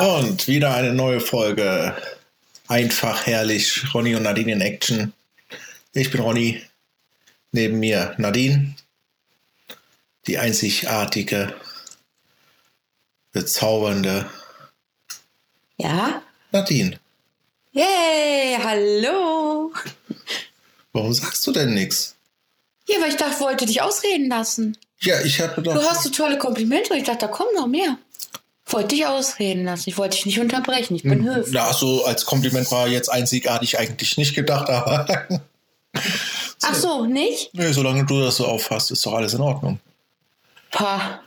Und wieder eine neue Folge. Einfach herrlich. Ronny und Nadine in Action. Ich bin Ronny. Neben mir Nadine. Die einzigartige, bezaubernde Ja? Nadine. Yay, hallo. Warum sagst du denn nichts? Ja, weil ich dachte, ich wollte dich ausreden lassen. Ja, ich habe doch. Du hast so tolle Komplimente und ich dachte, da kommen noch mehr. Ich wollte dich ausreden lassen. Ich wollte dich nicht unterbrechen. Ich bin höflich. Ja, so als Kompliment war jetzt einzigartig eigentlich nicht gedacht, aber. Ach so, nicht? nee, solange du das so auffasst, ist doch alles in Ordnung. Pah.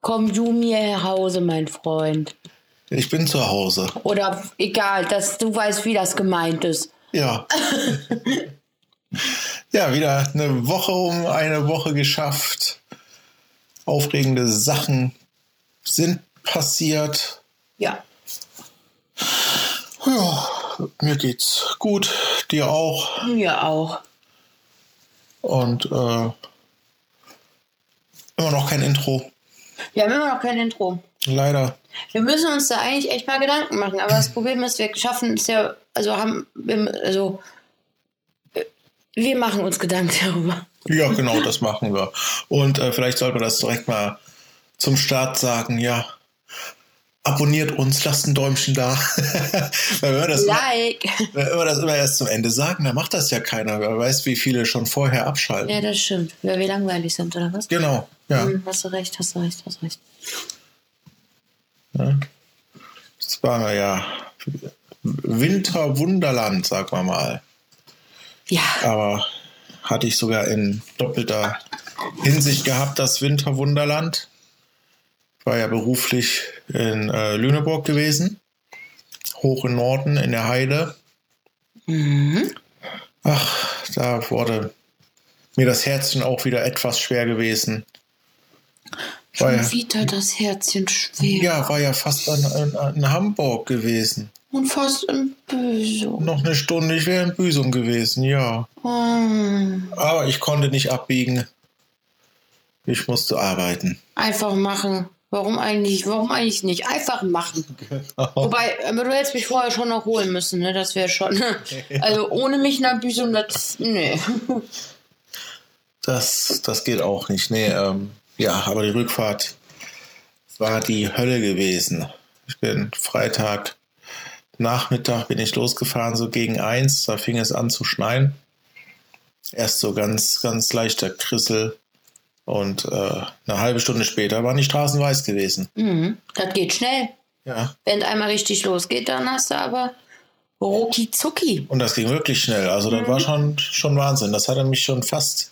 Komm du mir nach Hause, mein Freund. Ich bin zu Hause. Oder egal, dass du weißt, wie das gemeint ist. Ja. ja, wieder eine Woche um eine Woche geschafft. Aufregende Sachen sind passiert. Ja. Ja, mir geht's gut, dir auch. Mir auch. Und äh, immer noch kein Intro. Wir haben immer noch kein Intro. Leider. Wir müssen uns da eigentlich echt mal Gedanken machen. Aber das Problem ist, wir schaffen es ja, also haben, wir, also, wir machen uns Gedanken darüber. Ja, genau, das machen wir. Und äh, vielleicht sollten wir das direkt mal zum Start sagen. Ja, abonniert uns, lasst ein Däumchen da. Wenn wir, das, Like. wenn wir das immer erst zum Ende sagen, dann macht das ja keiner. Wer weiß, wie viele schon vorher abschalten. Ja, das stimmt. Weil wir langweilig sind, oder was? Genau, ja. Hm, hast du recht, hast du recht, hast du recht. ja. Das war ja Winterwunderland, sagen wir mal. Ja, Aber hatte ich sogar in doppelter Hinsicht gehabt, das Winterwunderland. War ja beruflich in äh, Lüneburg gewesen. Hoch im Norden, in der Heide. Mhm. Ach, da wurde mir das Herzchen auch wieder etwas schwer gewesen. War schon ja, wieder das Herzchen schwer. ja, war ja fast an, an, in Hamburg gewesen. Und fast im Büsum. Noch eine Stunde, ich wäre in Büsum gewesen, ja. Hm. Aber ich konnte nicht abbiegen. Ich musste arbeiten. Einfach machen. Warum eigentlich? Warum eigentlich nicht? Einfach machen. Wobei, aber du hättest mich vorher schon noch holen müssen, ne? Das wäre schon. Also ohne mich nach Büsum, das. Nee. Das, das geht auch nicht. Nee, ähm, ja, aber die Rückfahrt war die Hölle gewesen. Ich bin Freitag Nachmittag bin ich losgefahren, so gegen eins. Da fing es an zu schneien. Erst so ganz, ganz leichter Krissel. Und äh, eine halbe Stunde später waren die Straßen weiß gewesen. Mhm. Das geht schnell. Ja. Wenn es einmal richtig losgeht, dann hast du aber rucki zucki. Und das ging wirklich schnell. Also das war schon, schon Wahnsinn. Das hatte mich schon fast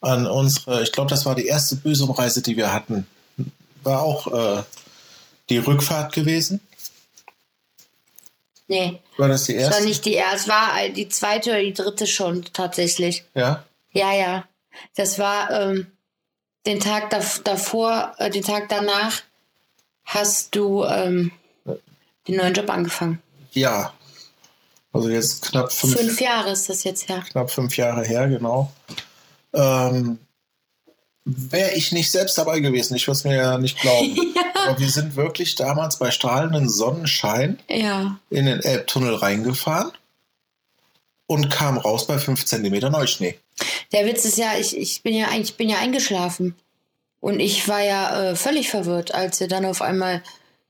an unsere, ich glaube, das war die erste Büsumreise, die wir hatten. War auch äh, die Rückfahrt gewesen. Nee, War das die das war erste? nicht die erste, es war die zweite oder die dritte schon tatsächlich. Ja. Ja, ja. Das war ähm, den Tag dav davor, äh, den Tag danach hast du ähm, den neuen Job angefangen. Ja. Also jetzt knapp fünf, Fünf Jahre ist das jetzt her. knapp fünf Jahre her, genau. Ähm, Wäre ich nicht selbst dabei gewesen, ich würde es mir ja nicht glauben. Aber wir sind wirklich damals bei strahlendem Sonnenschein Ja. in den Elbtunnel reingefahren und kamen raus bei 5 cm Neuschnee. Der Witz ist ja, ich, ich bin ja eigentlich bin ja eingeschlafen. Und ich war ja äh, völlig verwirrt, als er dann auf einmal,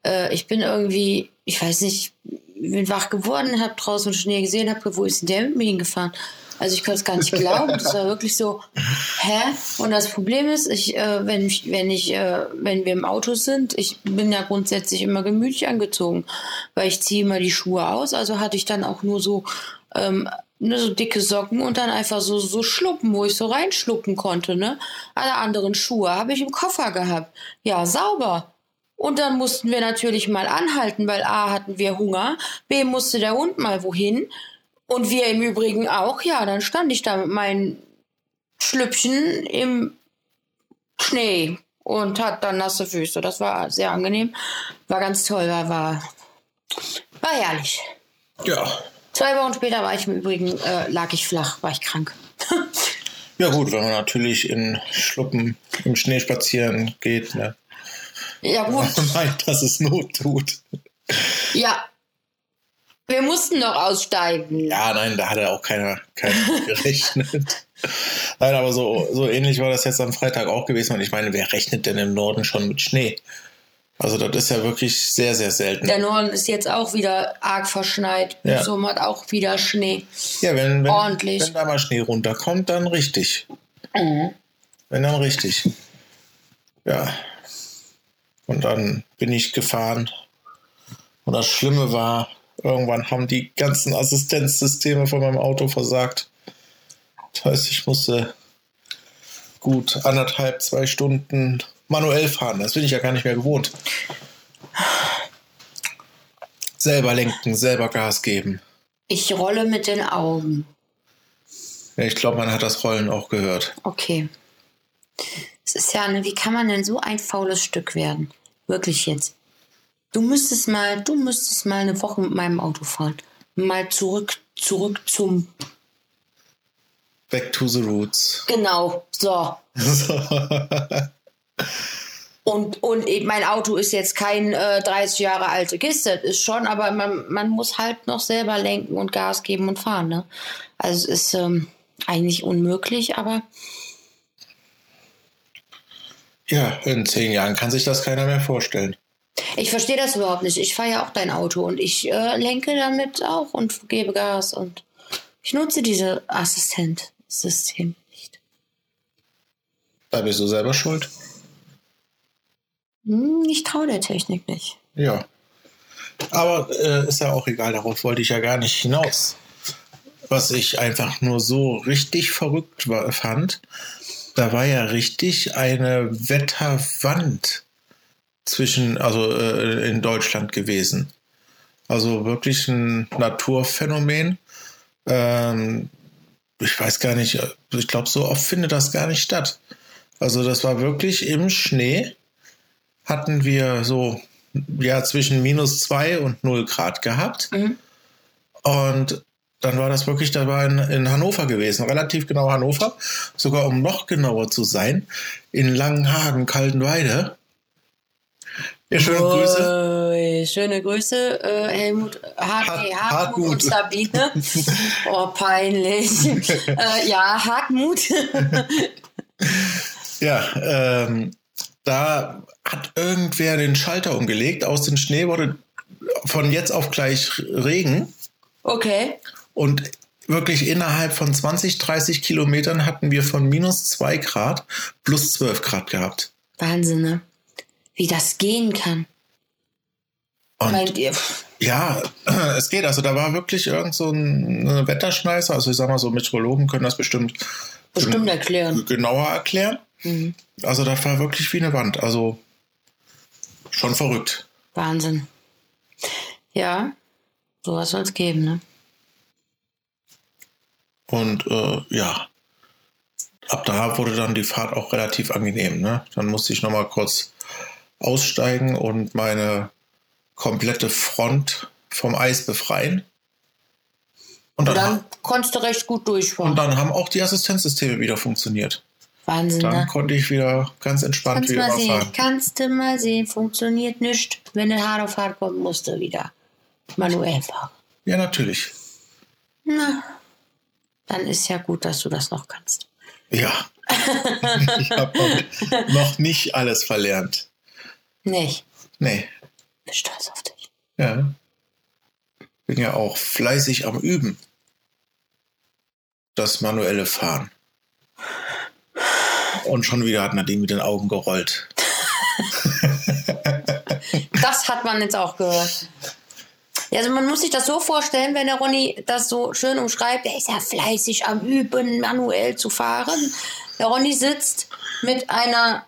äh, ich bin irgendwie, ich weiß nicht, bin wach geworden, habe draußen Schnee gesehen, habe wo ist denn der mit mir hingefahren? Also ich konnte es gar nicht glauben. Das war wirklich so, hä? Und das Problem ist, ich, äh, wenn ich, wenn ich, äh, wenn wir im Auto sind, ich bin ja grundsätzlich immer gemütlich angezogen, weil ich ziehe immer die Schuhe aus. Also hatte ich dann auch nur so, ähm, ne, so dicke Socken und dann einfach so, so Schluppen, wo ich so reinschluppen konnte, ne? Alle anderen Schuhe habe ich im Koffer gehabt. Ja, sauber. Und dann mussten wir natürlich mal anhalten, weil A hatten wir Hunger, B musste der Hund mal wohin und wir im Übrigen auch. Ja, dann stand ich da mit meinen Schlüppchen im Schnee und hat dann nasse Füße. Das war sehr angenehm. War ganz toll, war, war, war herrlich. Ja. Zwei Wochen später war ich im Übrigen, äh, lag ich flach, war ich krank. Ja gut, wenn man natürlich in Schluppen im Schnee spazieren geht, ne? Ja, gut. Er meint, dass es Not tut. Ja. Wir mussten doch aussteigen. Ja, nein, da hat er auch keiner, keiner gerechnet. Nein, aber so, so ähnlich war das jetzt am Freitag auch gewesen. Und ich meine, wer rechnet denn im Norden schon mit Schnee? Also das ist ja wirklich sehr, sehr selten. Der Norden ist jetzt auch wieder arg verschneit. Ja. So hat auch wieder Schnee. Ja, wenn, wenn, Ordentlich. wenn da mal Schnee runterkommt, dann richtig. Mhm. Wenn dann richtig. Ja. Und dann bin ich gefahren. Und das Schlimme war, irgendwann haben die ganzen Assistenzsysteme von meinem Auto versagt. Das heißt, ich musste gut anderthalb, zwei Stunden manuell fahren. Das bin ich ja gar nicht mehr gewohnt. Selber lenken, selber Gas geben. Ich rolle mit den Augen. Ich glaube, man hat das Rollen auch gehört. Okay. Es ist ja, ne, wie kann man denn so ein faules Stück werden? Wirklich jetzt. Du müsstest mal, du müsstest mal eine Woche mit meinem Auto fahren. Mal zurück, zurück zum. Back to the roots. Genau, so. Und, und mein Auto ist jetzt kein äh, 30 Jahre alte Kiste, das ist schon, aber man, man muss halt noch selber lenken und Gas geben und fahren. Ne? Also es ist ähm, eigentlich unmöglich, aber ja, in zehn Jahren kann sich das keiner mehr vorstellen. ich verstehe das überhaupt nicht. Ich fahre ja auch dein Auto und ich äh, lenke damit auch und gebe Gas und ich nutze diese Assistent-System nicht. Da bist du selber schuld. Hm, ich traue der Technik nicht. Ja. Aber äh, ist ja auch egal, darauf wollte ich ja gar nicht hinaus. Was ich einfach nur so richtig verrückt war, fand, da war ja richtig eine Wetterwand zwischen, also äh, in Deutschland gewesen. Also wirklich ein Naturphänomen. Ähm, ich weiß gar nicht, ich glaube, so oft findet das gar nicht statt. Also das war wirklich im Schnee hatten wir so ja zwischen minus zwei und null Grad gehabt. Mhm. Und dann war das wirklich, da war in, in Hannover gewesen, relativ genau Hannover, sogar um noch genauer zu sein, in Langenhagen, Kaltenweide. Ja, schöne Grüße. Ui, schöne Grüße, äh, Helmut, Hart, Hart- Hartmut, Hartmut. und Sabine. oh, peinlich. äh, ja, Hartmut. Ja, ähm, da hat irgendwer den Schalter umgelegt. Aus dem Schnee wurde von jetzt auf gleich Regen. okay. Und wirklich innerhalb von 20, 30 Kilometern hatten wir von minus 2 Grad plus 12 Grad gehabt. Wahnsinn, ne? Wie das gehen kann. Und Meint ihr? Ja, es geht. Also da war wirklich irgend so ein Wetterschmeißer. Also ich sag mal so, Meteorologen können das bestimmt, Bestimmt erklären. genauer erklären. Mhm. Also das war wirklich wie eine Wand. Also schon verrückt. Wahnsinn. Ja, sowas soll es geben, ne? Und äh, ja, ab da wurde dann die Fahrt auch relativ angenehm. Ne? Dann musste ich nochmal kurz aussteigen und meine komplette Front vom Eis befreien. Und Und dann, dann konntest du recht gut durchfahren. und dann haben auch die Assistenzsysteme wieder funktioniert. Wahnsinn, Dann ne? konnte ich wieder ganz entspannt Kannst wie mal sehen, fahren. kannst du mal sehen, funktioniert nicht. Wenn du hart auf hart kommt, musst du wieder manuell fahren. Ja, natürlich. Na, dann ist ja gut, dass du das noch kannst. Ja. ich habe noch, noch nicht alles verlernt. Nee, Nee. bin stolz auf dich. Ja. Bin ja auch fleißig am Üben. Das manuelle Fahren. Und schon wieder hat Nadine mit den Augen gerollt. Das hat man jetzt auch gehört. Ja, also man muss sich das so vorstellen, wenn der Ronny das so schön umschreibt, er ist ja fleißig am Üben, manuell zu fahren. Der Ronny sitzt mit einer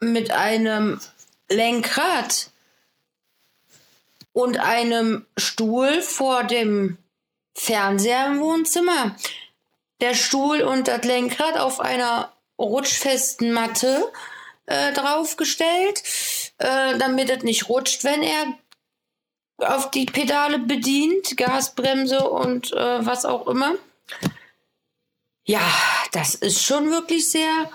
mit einem Lenkrad und einem Stuhl vor dem Fernseher im Wohnzimmer. Der Stuhl und das Lenkrad auf einer rutschfesten Matte äh, draufgestellt, äh, damit es nicht rutscht, wenn er auf die Pedale bedient, Gasbremse und äh, was auch immer. Ja, das ist schon wirklich sehr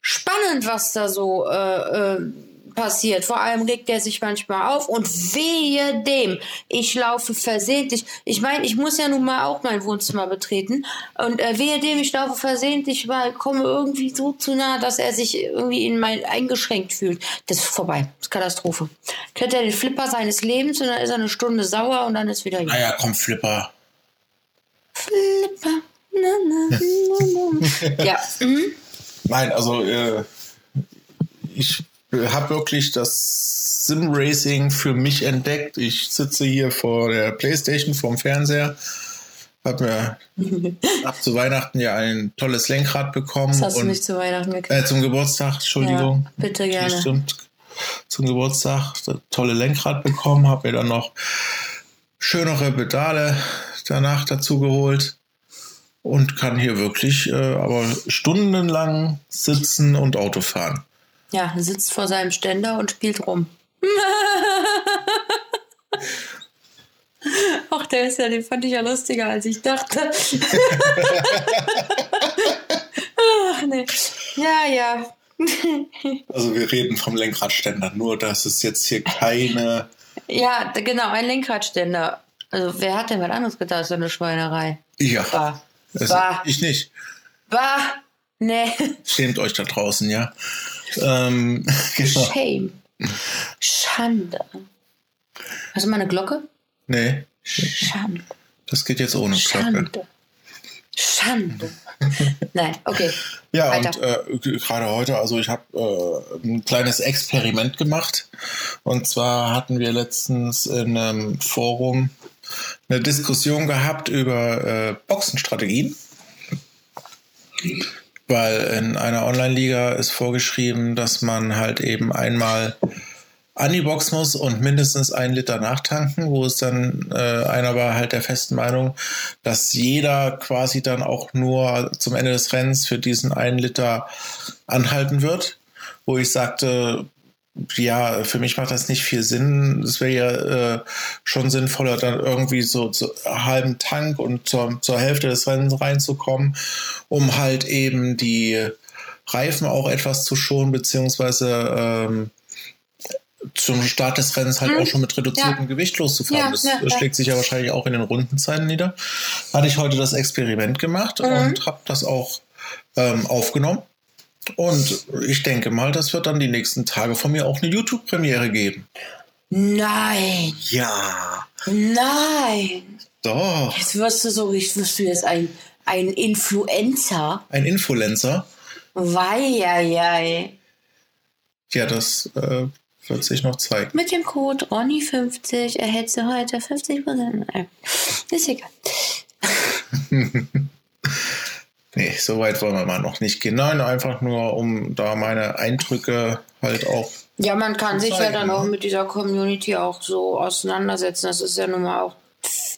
spannend, was da so äh, äh, passiert. Vor allem regt er sich manchmal auf und wehe dem. Ich laufe versehentlich. Ich meine, ich muss ja nun mal auch mein Wohnzimmer betreten. Und äh, wehe dem, ich laufe versehentlich, weil komme irgendwie so zu nah, dass er sich irgendwie in mein eingeschränkt fühlt. Das ist vorbei. Das ist Katastrophe. Kriegt er den Flipper seines Lebens und dann ist er eine Stunde sauer und dann ist wieder Ah ja, komm, Flipper. Flipper. Na, na, na, na. ja. Mhm. Nein, also äh, ich habe wirklich das Sim-Racing für mich entdeckt. Ich sitze hier vor der Playstation, vorm Fernseher. Habe mir ab zu Weihnachten ja ein tolles Lenkrad bekommen. Das hast du nicht zu Weihnachten gekriegt. äh, zum Geburtstag, Entschuldigung. Ja, bitte gerne. Stimmt. Zum Geburtstag das tolle Lenkrad bekommen, habe mir dann noch schönere Pedale danach dazu geholt und kann hier wirklich äh, aber stundenlang sitzen und Auto fahren. Ja, sitzt vor seinem Ständer und spielt rum. Ach, der ist ja, den fand ich ja lustiger, als ich dachte. Ach, nee. Ja, ja. Also wir reden vom Lenkradständer, nur dass es jetzt hier keine. Ja, genau, ein Lenkradständer. Also, wer hat denn was anderes gedacht, so eine Schweinerei? Ja, Bah. es, Bah. ich nicht. Bah. Nee. Schämt euch da draußen, ja. Ähm, genau. Shame. Schande. Hast du mal eine Glocke? Nee, Schande. das geht jetzt ohne Glocke. Schande. Schande. Nein, okay. Ja, Weiter. und äh, gerade heute, also ich habe äh, ein kleines Experiment gemacht. Und zwar hatten wir letztens in einem Forum eine Diskussion gehabt über äh, Boxenstrategien. Weil in einer Online-Liga ist vorgeschrieben, dass man halt eben einmal an die Box muss und mindestens einen Liter nachtanken, wo es dann, äh, einer war halt der festen Meinung, dass jeder quasi dann auch nur zum Ende des Rennens für diesen einen Liter anhalten wird, wo ich sagte, ja, für mich macht das nicht viel Sinn. Es wäre ja äh, schon sinnvoller, dann irgendwie so zu halben Tank und zur, zur Hälfte des Rennens reinzukommen, um halt eben die Reifen auch etwas zu schonen, beziehungsweise ähm, zum Start des Rennens halt Mhm. auch schon mit reduziertem Ja. Gewicht loszufahren. Ja, das ja. schlägt sich ja wahrscheinlich auch in den Rundenzeiten nieder. Hatte ich heute das Experiment gemacht Mhm. und habe das auch ähm, aufgenommen. Und ich denke mal, das wird dann die nächsten Tage von mir auch eine YouTube-Premiere geben. Nein. Ja, Nein. doch. Jetzt wirst du so richtig, wirst du jetzt ein, ein Influencer. Ein Influencer. Weieiei. Ja, das äh, wird sich noch zeigen. Mit dem Code Ronny50 erhältst du heute 50%. Nein, Ist egal. Nee, so weit wollen wir mal noch nicht gehen. Nein, einfach nur, um da meine Eindrücke halt auch. Ja, man kann sich ja dann auch ne? mit dieser Community auch so auseinandersetzen. Das ist ja nun mal auch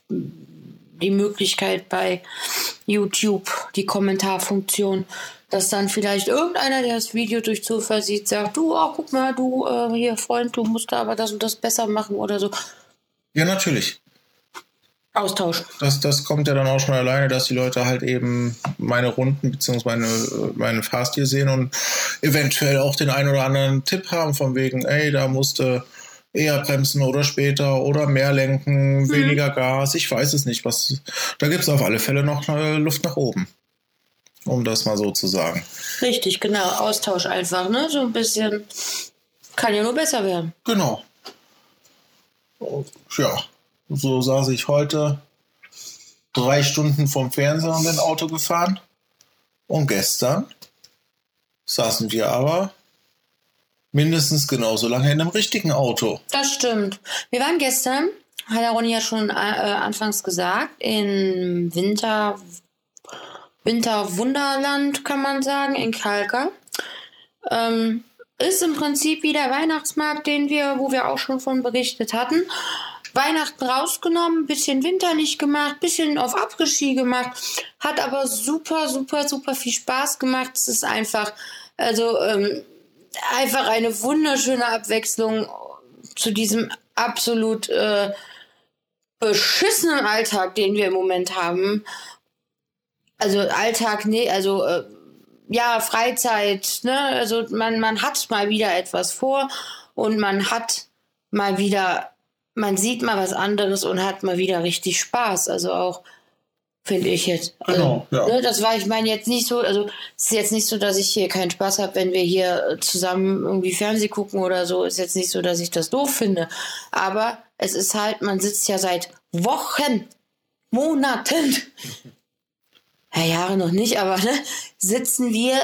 die Möglichkeit bei YouTube, die Kommentarfunktion, dass dann vielleicht irgendeiner, der das Video durch Zufall sieht, sagt, du, oh, guck mal, du, äh, hier, Freund, du musst da aber das und das besser machen oder so. Ja, natürlich. Austausch. Das, das kommt ja dann auch schon alleine, dass die Leute halt eben meine Runden bzw. meine, meine Fahrstil sehen und eventuell auch den einen oder anderen Tipp haben, von wegen, ey, da musste eher bremsen oder später oder mehr lenken, weniger Gas. Ich weiß es nicht. Was, da gibt es auf alle Fälle noch äh, Luft nach oben. Um das mal so zu sagen. Richtig, genau. Austausch einfach, ne? So ein bisschen. Kann ja nur besser werden. Genau. Ja, so saß ich heute drei Stunden vom Fernseher und bin Auto gefahren. Und gestern saßen wir aber mindestens genauso lange in einem richtigen Auto. Das stimmt. Wir waren gestern, hat der Ronny ja schon äh, anfangs gesagt, in Winter, Winterwunderland, kann man sagen, in Kalka. Ähm, ist im Prinzip wie der Weihnachtsmarkt, den wir, wo wir auch schon von berichtet hatten. Weihnachten rausgenommen, bisschen winterlich gemacht, bisschen auf Abregie gemacht, hat aber super, super, super viel Spaß gemacht. Es ist einfach, also ähm, einfach eine wunderschöne Abwechslung zu diesem absolut äh, beschissenen Alltag, den wir im Moment haben. Also Alltag, nee, also äh, ja, Freizeit, ne? Also man, man hat mal wieder etwas vor und man hat mal wieder, man sieht mal was anderes und hat mal wieder richtig Spaß. Also auch, finde ich jetzt. Also, Genau, ja. ne, das war, ich meine, jetzt nicht so, also es ist jetzt nicht so, dass ich hier keinen Spaß habe, wenn wir hier zusammen irgendwie Fernsehen gucken oder so. Ist jetzt nicht so, dass ich das doof finde. Aber es ist halt, man sitzt ja seit Wochen, Monaten, ja, Jahre noch nicht, aber ne, sitzen wir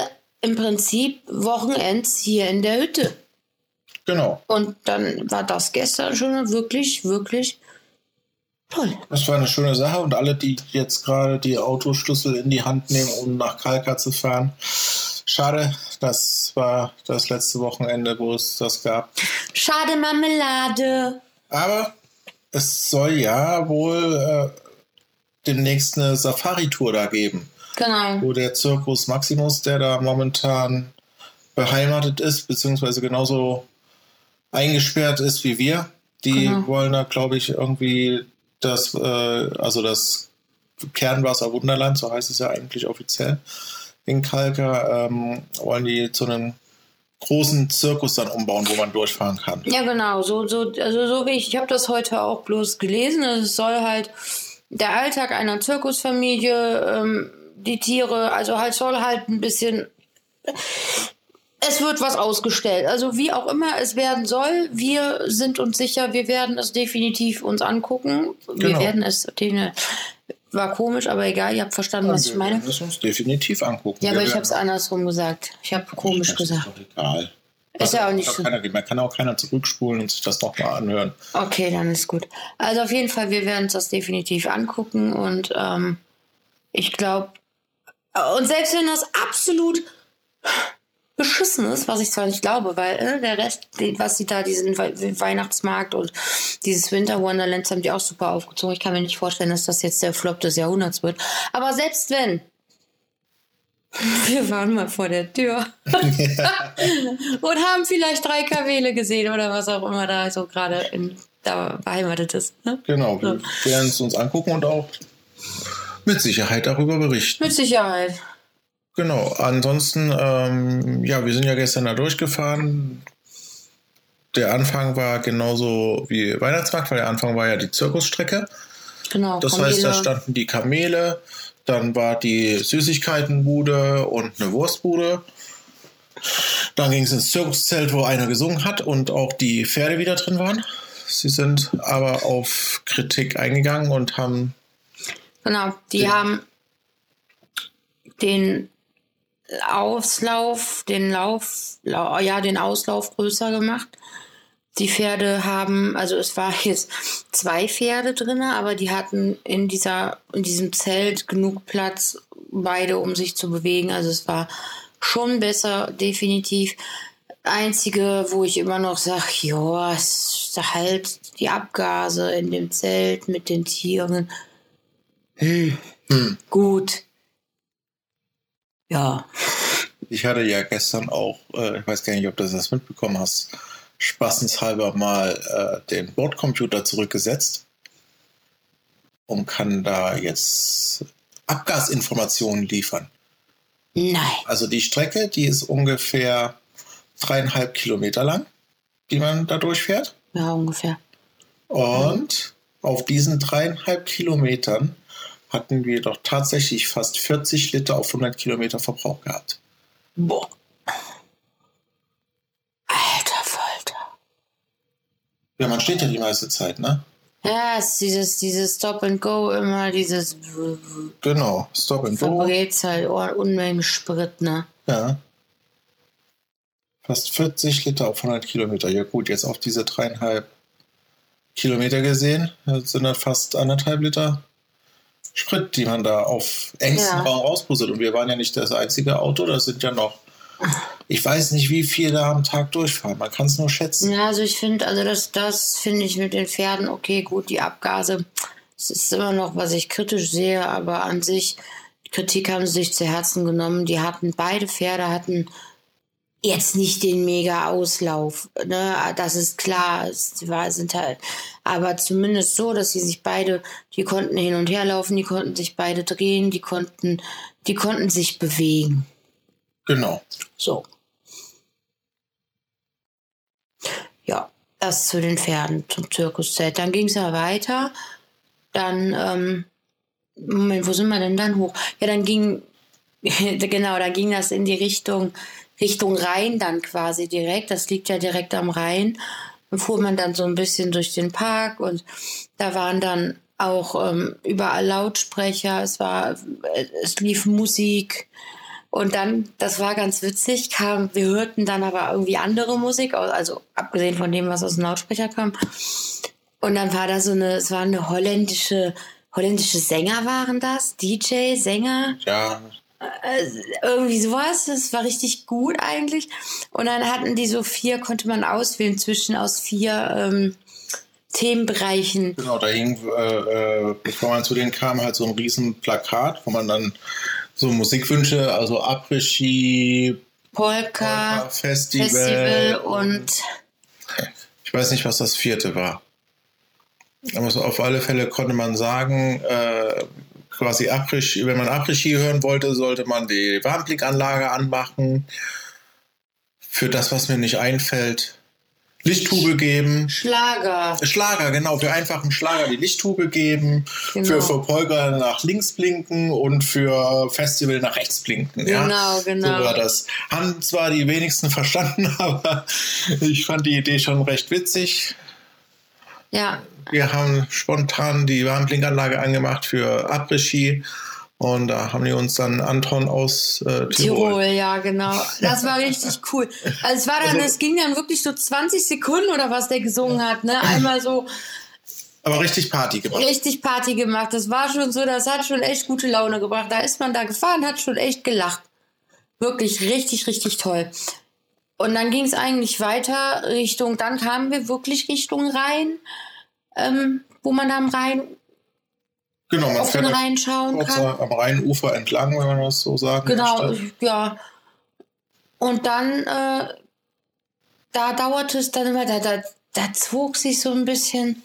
im Prinzip Wochenends hier in der Hütte. Genau. Und dann war das gestern schon wirklich, wirklich toll. Das war eine schöne Sache und alle, die jetzt gerade die Autoschlüssel in die Hand nehmen, um nach Kalka zu fahren. Schade, das war das letzte Wochenende, wo es das gab. Schade Marmelade. Aber es soll ja wohl äh, demnächst eine Safari-Tour da geben, Genau. wo der Circus Maximus, der da momentan beheimatet ist, beziehungsweise genauso eingesperrt ist wie wir, die Genau. wollen da, glaube ich, irgendwie das, äh, also das Kernwasser Wunderland, so heißt es ja eigentlich offiziell, in Kalka, ähm, wollen die zu einem großen Zirkus dann umbauen, wo man durchfahren kann. Ja, genau. So, so, also so wie ich, ich habe das heute auch bloß gelesen. Es soll halt der Alltag einer Zirkusfamilie, ähm, die Tiere, also halt soll halt ein bisschen. Es wird was ausgestellt. Also wie auch immer es werden soll, wir sind uns sicher, wir werden es definitiv uns angucken. Wir Genau. werden es. den- War komisch, aber egal, ihr habt verstanden, was ich Wir meine. müssen uns definitiv angucken. Ja, Wir aber ich werden- habe es andersrum gesagt. Ich habe komisch das gesagt. Ist doch egal. Ist ja auch nicht so. Keiner, man kann auch keiner zurückspulen und sich das nochmal anhören. Okay, dann ist gut. Also auf jeden Fall, wir werden uns das definitiv angucken und ähm, ich glaube, und selbst wenn das absolut beschissen ist, was ich zwar nicht glaube, weil äh, der Rest, was sie da, diesen We Weihnachtsmarkt und dieses Winter Wonderland haben die auch super aufgezogen. Ich kann mir nicht vorstellen, dass das jetzt der Flop des Jahrhunderts wird. Aber selbst wenn, wir waren mal vor der Tür und haben vielleicht drei Kamele gesehen oder was auch immer da so gerade in da beheimatet ist. Ne? Genau, wir werden es uns angucken und auch mit Sicherheit darüber berichten. Mit Sicherheit. Genau, ansonsten, ähm, ja, wir sind ja gestern da durchgefahren. Der Anfang war genauso wie Weihnachtsmarkt, weil der Anfang war ja die Zirkusstrecke. Genau. Das heißt, da Kamele. standen die Kamele, dann war die Süßigkeitenbude und eine Wurstbude. Dann ging es ins Zirkuszelt, wo einer gesungen hat und auch die Pferde wieder drin waren. Sie sind aber auf Kritik eingegangen und haben Genau, die haben den Auslauf, den Lauf, lau- ja, den Auslauf größer gemacht. Die Pferde haben, also es war jetzt zwei Pferde drin, aber die hatten in dieser, in diesem Zelt genug Platz, beide, um sich zu bewegen. Also es war schon besser, definitiv. Einzige, wo ich immer noch sage, ja, es ist halt die Abgase in dem Zelt mit den Tieren. Hm. Hm. Gut. Ja. Ich hatte ja gestern auch, äh, ich weiß gar nicht, ob du das mitbekommen hast, spaßenshalber mal äh, den Bordcomputer zurückgesetzt und kann da jetzt Abgasinformationen liefern. Nein. Also die Strecke, die ist ungefähr dreieinhalb Kilometer lang, die man da durchfährt. Ja, ungefähr. Und auf diesen dreieinhalb Kilometern hatten wir doch tatsächlich fast 40 Liter auf 100 Kilometer Verbrauch gehabt. Boah. Alter Falter. Ja, man steht ja die meiste Zeit, ne? Ja, es ist dieses, dieses Stop and Go immer, dieses Genau, Stop and Go. verbrät's halt oh, Unmengen Sprit, ne? Ja. Fast 40 Liter auf 100 Kilometer. Ja gut, jetzt auf diese dreieinhalb Kilometer gesehen, sind das fast anderthalb Liter Sprit, die man da auf engstem Ja. Raum rauspuzzelt. Und wir waren ja nicht das einzige Auto, das sind ja noch, ich weiß nicht, wie viele am Tag durchfahren. Man kann es nur schätzen. Ja, also ich finde, also das, das finde ich mit den Pferden, okay, gut, die Abgase, das ist immer noch, was ich kritisch sehe, aber an sich, Kritik haben sie sich zu Herzen genommen. Die hatten, beide Pferde hatten jetzt nicht den mega Auslauf, ne, das ist klar, es war, sind halt, aber zumindest so, dass sie sich beide, die konnten hin und her laufen, die konnten sich beide drehen, die konnten, die konnten sich bewegen. Genau. So. Das zu den Pferden, zum Zirkuszelt. Dann ging es ja weiter. Dann, ähm, Moment, wo sind wir denn dann hoch? Ja, dann ging, genau, da ging das in die Richtung, Richtung Rhein dann quasi direkt. Das liegt ja direkt am Rhein. Dann fuhr man dann so ein bisschen durch den Park und da waren dann auch ähm, überall Lautsprecher, es war, es lief Musik. Und dann, das war ganz witzig, kam, wir hörten dann aber irgendwie andere Musik, also abgesehen von dem, was aus dem Lautsprecher kam. Und dann war da so eine, es war eine holländische, holländische Sänger waren das, DJ, Sänger. Ja. Äh, irgendwie sowas, das war richtig gut eigentlich. Und dann hatten die so vier, konnte man auswählen zwischen aus vier ähm, Themenbereichen. Genau, da hing, äh, äh, bevor man zu denen kam, halt so ein riesen Plakat, wo man dann so Musikwünsche, also Après-Ski, Polka, Polka Festival, Festival und ich weiß nicht, was das vierte war. Aber so auf alle Fälle konnte man sagen, äh, quasi Après wenn man Après-Ski hören wollte, sollte man die Warmblickanlage anmachen. Für das, was mir nicht einfällt, Lichttube geben. Schlager. Schlager, genau. Für einfachen Schlager die Lichttube geben. Genau. Für, für Polka nach links blinken und für Festival nach rechts blinken. Genau, ja? genau. So war das. Haben zwar die wenigsten verstanden, aber ich fand die Idee schon recht witzig. Ja. Wir haben spontan die Warnblinkanlage angemacht für Après-Ski und da haben die uns dann Anton aus äh, Tirol. Tirol, ja, genau. Das war richtig cool. Also es war dann, also, es ging dann wirklich so 20 Sekunden oder was der gesungen hat, ne? Einmal so. Aber richtig Party gemacht. Richtig Party gemacht. Das war schon so, das hat schon echt gute Laune gebracht. Da ist man da gefahren, hat schon echt gelacht. Wirklich richtig, richtig toll. Und dann ging es eigentlich weiter Richtung, dann kamen wir wirklich Richtung Rhein, ähm, wo man am Rhein Genau, man auf den Rhein schauen kann. Am Rheinufer entlang, wenn man das so sagen Genau, ja. Und dann, äh, da dauerte es dann immer, da, da, da zog sich so ein bisschen.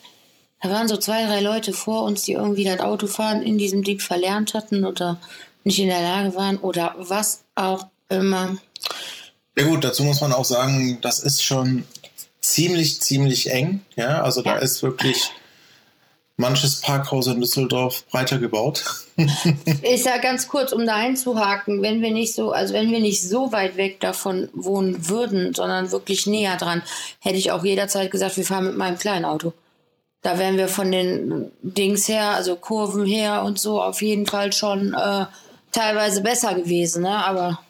Da waren so zwei, drei Leute vor uns, die irgendwie das Autofahren in diesem Ding verlernt hatten oder nicht in der Lage waren oder was auch immer. Ja gut, dazu muss man auch sagen, das ist schon ziemlich, ziemlich eng. Ja, also da ist wirklich manches Parkhaus in Düsseldorf breiter gebaut. ich sage ganz kurz, um da einzuhaken, wenn wir nicht so, also wenn wir nicht so weit weg davon wohnen würden, sondern wirklich näher dran, hätte ich auch jederzeit gesagt, wir fahren mit meinem kleinen Auto. Da wären wir von den Dings her, also Kurven her und so auf jeden Fall schon äh, teilweise besser gewesen, ne? Aber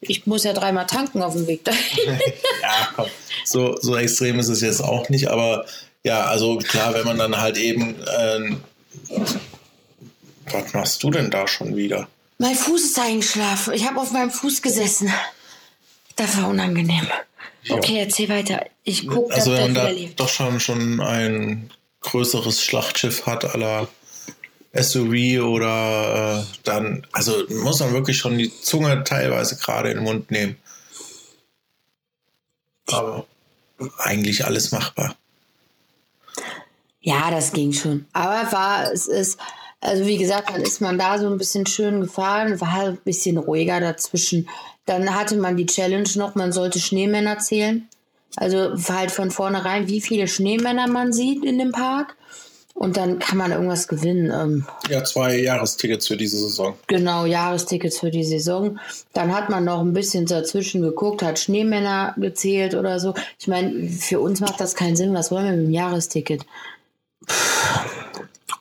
ich muss ja dreimal tanken auf dem Weg dahin. ja, komm. So, so extrem ist es jetzt auch nicht, aber ja, also klar, wenn man dann halt eben. Äh, was machst du denn da schon wieder? Mein Fuß ist eingeschlafen. Ich habe auf meinem Fuß gesessen. Das war unangenehm. Ja. Okay, erzähl weiter. Ich gucke, also dass wenn man da doch schon, schon ein größeres Schlachtschiff hat, aller SUV oder äh, dann, also muss man wirklich schon die Zunge teilweise gerade in den Mund nehmen. Aber eigentlich alles machbar. Ja, das ging schon. Aber war, es ist, also wie gesagt, dann ist man da so ein bisschen schön gefahren, war halt ein bisschen ruhiger dazwischen. Dann hatte man die Challenge noch, man sollte Schneemänner zählen. Also halt von vornherein, wie viele Schneemänner man sieht in dem Park. Und dann kann man irgendwas gewinnen. Ähm, ja, zwei Jahrestickets für diese Saison. Genau, Jahrestickets für die Saison. Dann hat man noch ein bisschen dazwischen geguckt, hat Schneemänner gezählt oder so. Ich meine, für uns macht das keinen Sinn. Was wollen wir mit dem Jahresticket?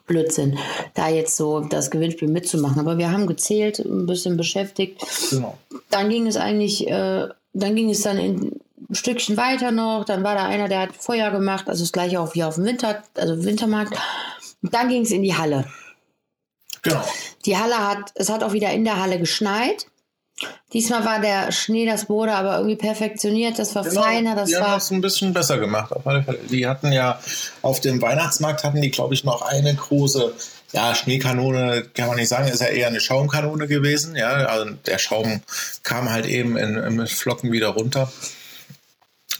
Blödsinn, da jetzt so das Gewinnspiel mitzumachen. Aber wir haben gezählt, ein bisschen beschäftigt. Genau. Dann ging es eigentlich, äh, dann ging es dann in, ein Stückchen weiter noch. Dann war da einer, der hat Feuer gemacht, also das gleiche auch wie auf dem Winter, also Wintermarkt. Und dann ging es in die Halle. Genau. Die Halle hat, es hat auch wieder in der Halle geschneit. Diesmal war der Schnee, das wurde aber irgendwie perfektioniert, das war genau, feiner, das die war. haben das ein bisschen besser gemacht. Die hatten ja auf dem Weihnachtsmarkt hatten die, glaube ich, noch eine große ja, Schneekanone kann man nicht sagen, ist ja eher eine Schaumkanone gewesen. Ja, also der Schaum kam halt eben in, in Flocken wieder runter.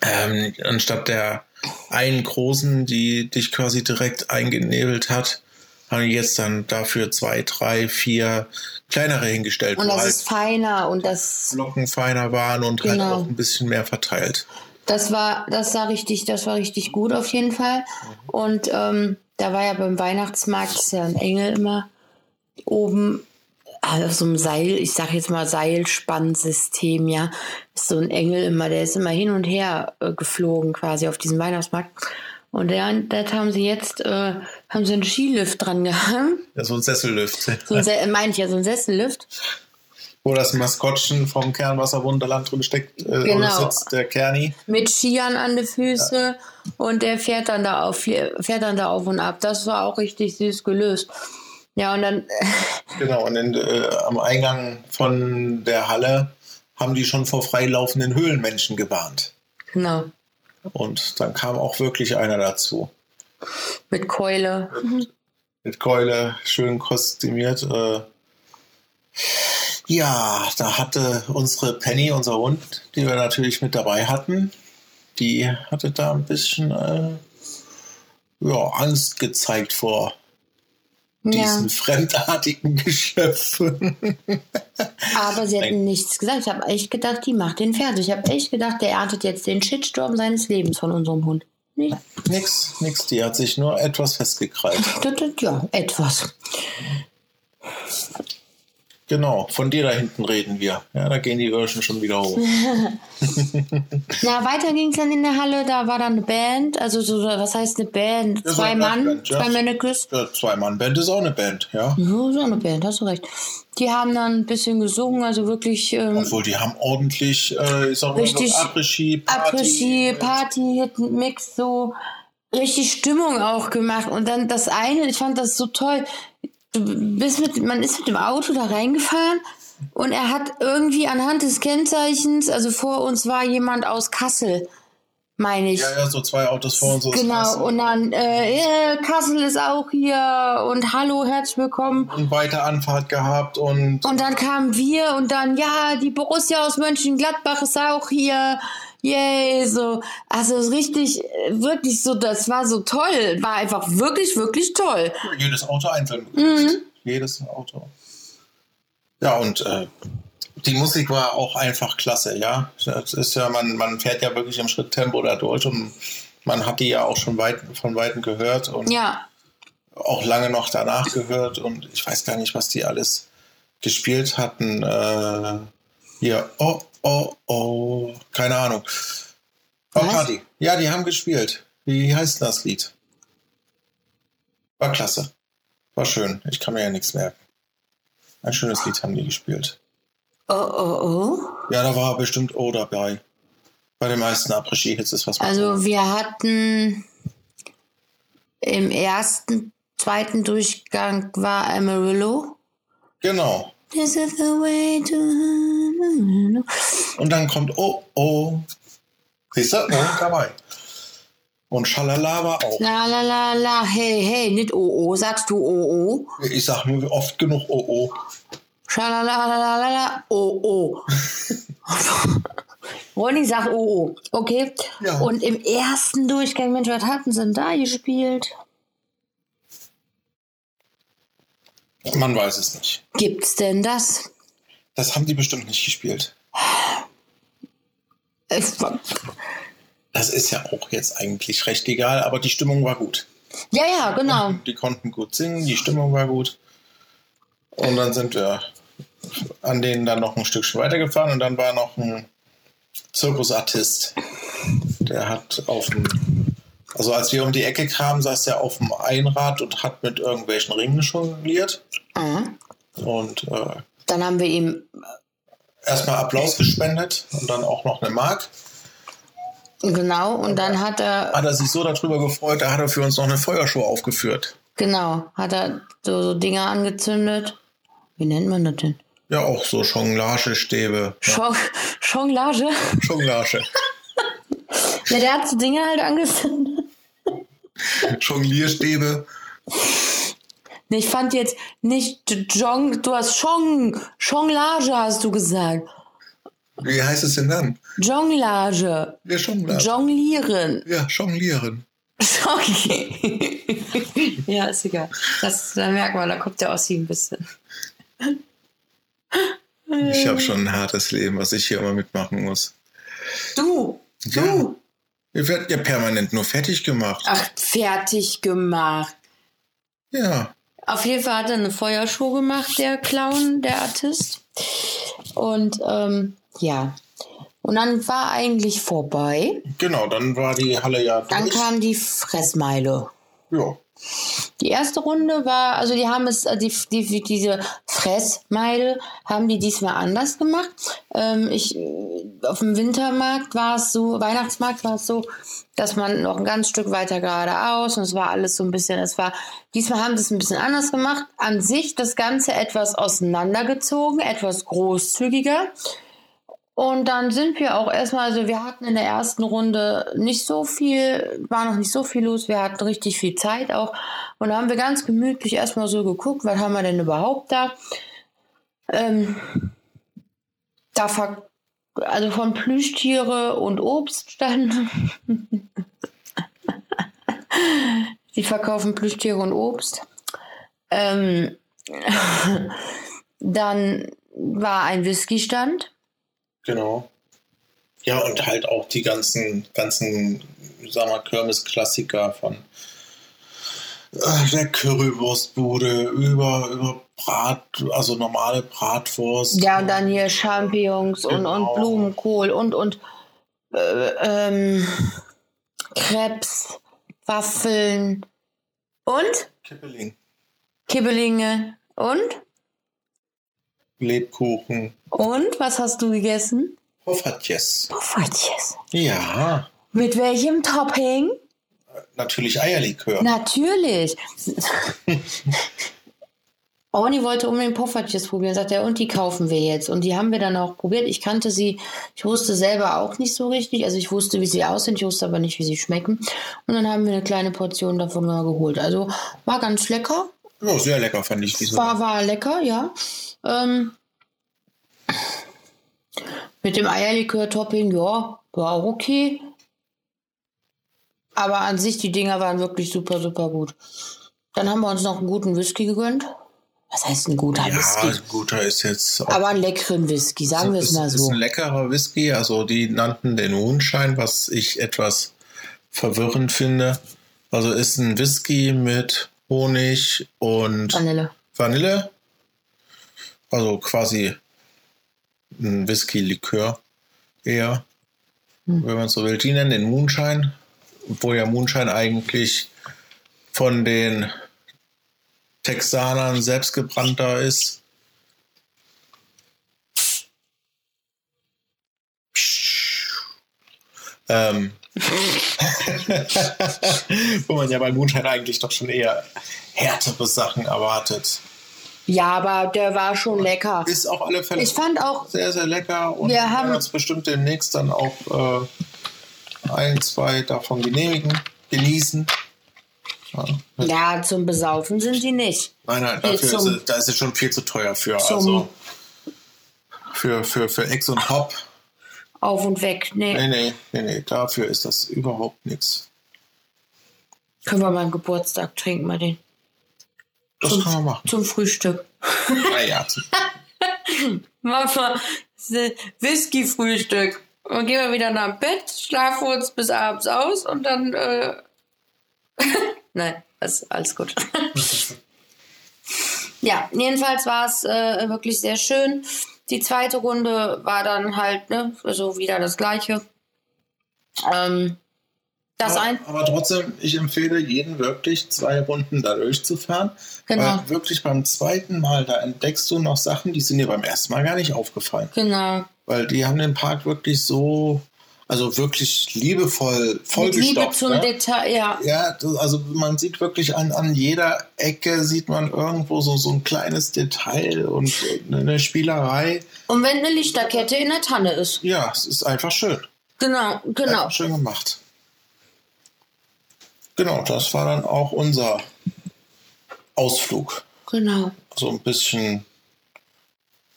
Ähm, anstatt der einen großen, die dich quasi direkt eingenebelt hat, haben die jetzt dann dafür zwei, drei, vier kleinere hingestellt. Und das halt ist feiner und das. Flocken feiner waren und halt genau. halt auch ein bisschen mehr verteilt. Das war, das war richtig, das war richtig gut auf jeden Fall. Und ähm, da war ja beim Weihnachtsmarkt ist ja ein Engel immer oben auf so einem Seil, ich sag jetzt mal Seilspannsystem, ja, ist so ein Engel immer, der ist immer hin und her äh, geflogen quasi auf diesem Weihnachtsmarkt. Und das haben sie jetzt, äh, haben sie einen Skilift dran gehangen. Ja, so ein Sessellift. So ein Se meine ich ja, so ein Sessellift. Wo das Maskottchen vom Kernwasserwunderland drin steckt, äh, Genau. sitzt, der Kerni. Mit Skiern an den Füßen und der fährt dann da auf, fährt dann da auf und ab. Das war auch richtig süß gelöst. Ja, und dann, Genau, und in, äh, am Eingang von der Halle haben die schon vor freilaufenden Höhlenmenschen gewarnt. genau, Und dann kam auch wirklich einer dazu. mit Keule. Mit Keule, schön kostümiert. Äh, ja, da hatte unsere Penny, unser Hund, die wir natürlich mit dabei hatten, die hatte da ein bisschen äh, ja, Angst gezeigt vor Ja, diesen fremdartigen Geschöpfen. aber sie hatten nichts gesagt. Ich habe echt gedacht, die macht den fertig. Ich habe echt gedacht, der erntet jetzt den Shitstorm seines Lebens von unserem Hund. Nix, nix, die hat sich nur etwas festgekrallt. das, ja, etwas. Genau, von dir da hinten reden wir. Ja, da gehen die Öhrchen schon wieder hoch. Na, weiter ging es dann in der Halle. Da war dann eine Band. Also, so, was heißt eine Band? Ja, so Zwei Mann, Band, ja. zwei Männekes. Ja, Zwei-Mann-Band ist auch eine Band, ja. Ja, so eine Band, hast du recht. Die haben dann ein bisschen gesungen, also wirklich ähm, Obwohl, die haben ordentlich, äh, ich sag mal, Richtig. so Après-Ski, Party. Après-Ski, Party, Hit, Mix, so richtig Stimmung auch gemacht. Und dann das eine, ich fand das so toll. Du bist mit, man ist mit dem Auto da reingefahren und er hat irgendwie anhand des Kennzeichens, also vor uns war jemand aus Kassel, meine ich. Ja, ja, so zwei Autos vor uns. so Genau, und dann, äh, Kassel ist auch hier und hallo, herzlich willkommen. Und weiter Anfahrt gehabt und Und dann kamen wir und dann, ja, die Borussia aus Mönchengladbach ist auch hier. Yay, so. Also richtig, äh, wirklich so, das war so toll. War einfach wirklich, wirklich toll. jedes Auto einzeln begrüßt. Jedes Auto. Ja, und äh, die Musik war auch einfach klasse, ja. Das ist ja, man, man fährt ja wirklich im Schritttempo da durch und man hat die ja auch schon weit, von Weitem gehört und Ja, auch lange noch danach gehört und ich weiß gar nicht, was die alles gespielt hatten. Äh, hier, oh, oh, oh, keine Ahnung. Oh, Was? Party. Ja, die haben gespielt. Wie heißt das Lied? War klasse. War schön. Ich kann mir ja nichts merken. Ein schönes Lied haben die gespielt. oh, oh, oh. Ja, da war bestimmt O dabei. Bei den meisten Après-Ski-Hits ist was. Also wir hatten im ersten, zweiten Durchgang war Amarillo. Genau. This is the way to... Und dann kommt Oh, oh. Siehst du? Oh, dabei. Und Schalala war auch. La la la la, hey, hey, nicht oh oh, sagst du oh oh? Ich sag nur oft genug Oh, oh. Schalalalala, oh oh. Ronny sagt oh oh. Okay. Ja. Und im ersten Durchgang, Mensch, was hatten sie denn da gespielt? Man weiß es nicht. Gibt's denn das? Das haben die bestimmt nicht gespielt. Es war- Das ist ja auch jetzt eigentlich recht egal, aber die Stimmung war gut. Ja, ja, genau. Die konnten gut singen, die Stimmung war gut. Und dann sind wir an denen dann noch ein Stückchen weitergefahren und dann war noch ein Zirkusartist. Der hat auf dem, also als wir um die Ecke kamen, saß er auf dem Einrad und hat mit irgendwelchen Ringen jongliert. Mhm. Und äh, Dann haben wir ihm, erstmal Applaus gespendet und dann auch noch eine Mark. genau, und dann hat er, Hat er sich so darüber gefreut, da hat er für uns noch eine Feuershow aufgeführt. genau, hat er so, so Dinge angezündet. Wie nennt man das denn? Ja, auch so Jonglagestäbe. Ja, Jon- Jonglage? Jonglage. Ja, der hat so Dinge halt angezündet. Jonglierstäbe. Ich fand jetzt nicht Jong, du hast Chong, Jonglage hast du gesagt. Wie heißt es denn dann? Jonglage. Ja, Jonglage. Jonglieren. ja, jonglieren. Okay. ja, ist egal. Das, da merkt man, da kommt der Ossi ein bisschen. Ich habe schon ein hartes Leben, was ich hier immer mitmachen muss. Du, Ja. Du. Ihr werdet ja permanent nur fertig gemacht. Ach, fertig gemacht. Ja. Auf jeden Fall hat er eine Feuershow gemacht, der Clown, der Artist. Und ähm, ja. Und dann war eigentlich vorbei. Genau, dann war die Halle ja Dann durch. kam die Fressmeile. Ja. Die erste Runde war, also die haben es, die, die, diese Fressmeile haben die diesmal anders gemacht. Ähm, ich, auf dem Wintermarkt war es so, Weihnachtsmarkt war es so, dass man noch ein ganz Stück weiter geradeaus und es war alles so ein bisschen, es war, diesmal haben sie es ein bisschen anders gemacht. An sich das Ganze etwas auseinandergezogen, etwas großzügiger. Und dann sind wir auch erstmal, also wir hatten in der ersten Runde nicht so viel, war noch nicht so viel los, wir hatten richtig viel Zeit auch. Und da haben wir ganz gemütlich erstmal so geguckt, was haben wir denn überhaupt da? Ähm, da also von Plüschtiere und Obst stand. Die verkaufen Plüschtiere und Obst. Ähm, dann war ein Whisky-Stand. Genau. Ja, und halt auch die ganzen, ganzen, sagen wir, Kirmes-Klassiker von äh, der Currywurstbude über, über Brat, also normale Bratwurst. Ja, und dann hier Champignons und, und Genau. Blumenkohl und, und äh, ähm, Krebs, Waffeln und Kippeling, Kibbelinge und Lebkuchen, und was hast du gegessen? Poffertjes. Poffertjes. Ja, Mit welchem Topping? natürlich Eierlikör. Natürlich. Orni wollte unbedingt Poffertjes probieren, sagt er, und die kaufen wir jetzt. Und die haben wir dann auch probiert. Ich kannte sie, ich wusste selber auch nicht so richtig. Also ich wusste, wie sie aussehen, ich wusste aber nicht, wie sie schmecken. Und dann haben wir eine kleine Portion davon mal geholt. Also war ganz lecker. Ja, sehr lecker fand ich diese. War, war lecker, ja. Ähm, mit dem Eierlikör-Topping, ja, war auch okay. Aber an sich, die Dinger waren wirklich super, super gut. Dann haben wir uns noch einen guten Whisky gegönnt. Was heißt ein guter ja, Whisky? ein guter ist jetzt auch Aber einen leckeren Whisky, sagen wir es ist, mal ist so. ein leckerer Whisky. Also die nannten den Moonshine, was ich etwas verwirrend finde. Also ist ein Whisky mit Honig und Vanille. Vanille. Also quasi ein Whisky-Likör eher, Hm. wenn man so will. Die nennen den Moonshine, wo ja Moonshine eigentlich von den Texanern selbst gebrannter ist. Ähm, wo man ja bei Moonshine eigentlich doch schon eher härtere Sachen erwartet. Ja, aber der war schon lecker. Ist auf alle Fälle Ich fand auch, sehr, sehr lecker und Wir haben- werden uns bestimmt demnächst dann auch äh, ein, zwei davon genehmigen, genießen. Ja. ja, zum Besaufen sind die nicht. Nein, nein, dafür ist zum- es, da ist es schon viel zu teuer für. Zum- Also für, für, für Ex und Hop. Auf und weg. Nee, Nee, nee, nee, nee, dafür ist das überhaupt nichts. können wir mal am Geburtstag trinken, mal den. Das Zum- kann man machen. Zum Frühstück. Naja, Mama, Whisky-Frühstück. Und gehen wir wieder nach Bett, schlafen uns bis abends aus und dann. Äh Nein, alles, alles gut. ja, jedenfalls war es äh, wirklich sehr schön. Die zweite Runde war dann halt, ne, so wieder das Gleiche. Ähm, das aber, aber trotzdem, ich empfehle jeden wirklich, zwei Runden da durchzufahren. Genau. Weil wirklich beim zweiten Mal, da entdeckst du noch Sachen, die sind dir beim ersten Mal gar nicht aufgefallen. Genau. Weil die haben den Park wirklich so, also wirklich liebevoll vollgestopft. Liebe zum ne? Detail, ja. Ja, das, also man sieht wirklich an, an jeder Ecke sieht man irgendwo so, so ein kleines Detail und eine Spielerei. Und wenn eine Lichterkette in der Tanne ist. Ja, es ist einfach schön. Genau, genau. Einfach schön gemacht. Genau, das war dann auch unser Ausflug. Genau. So ein bisschen,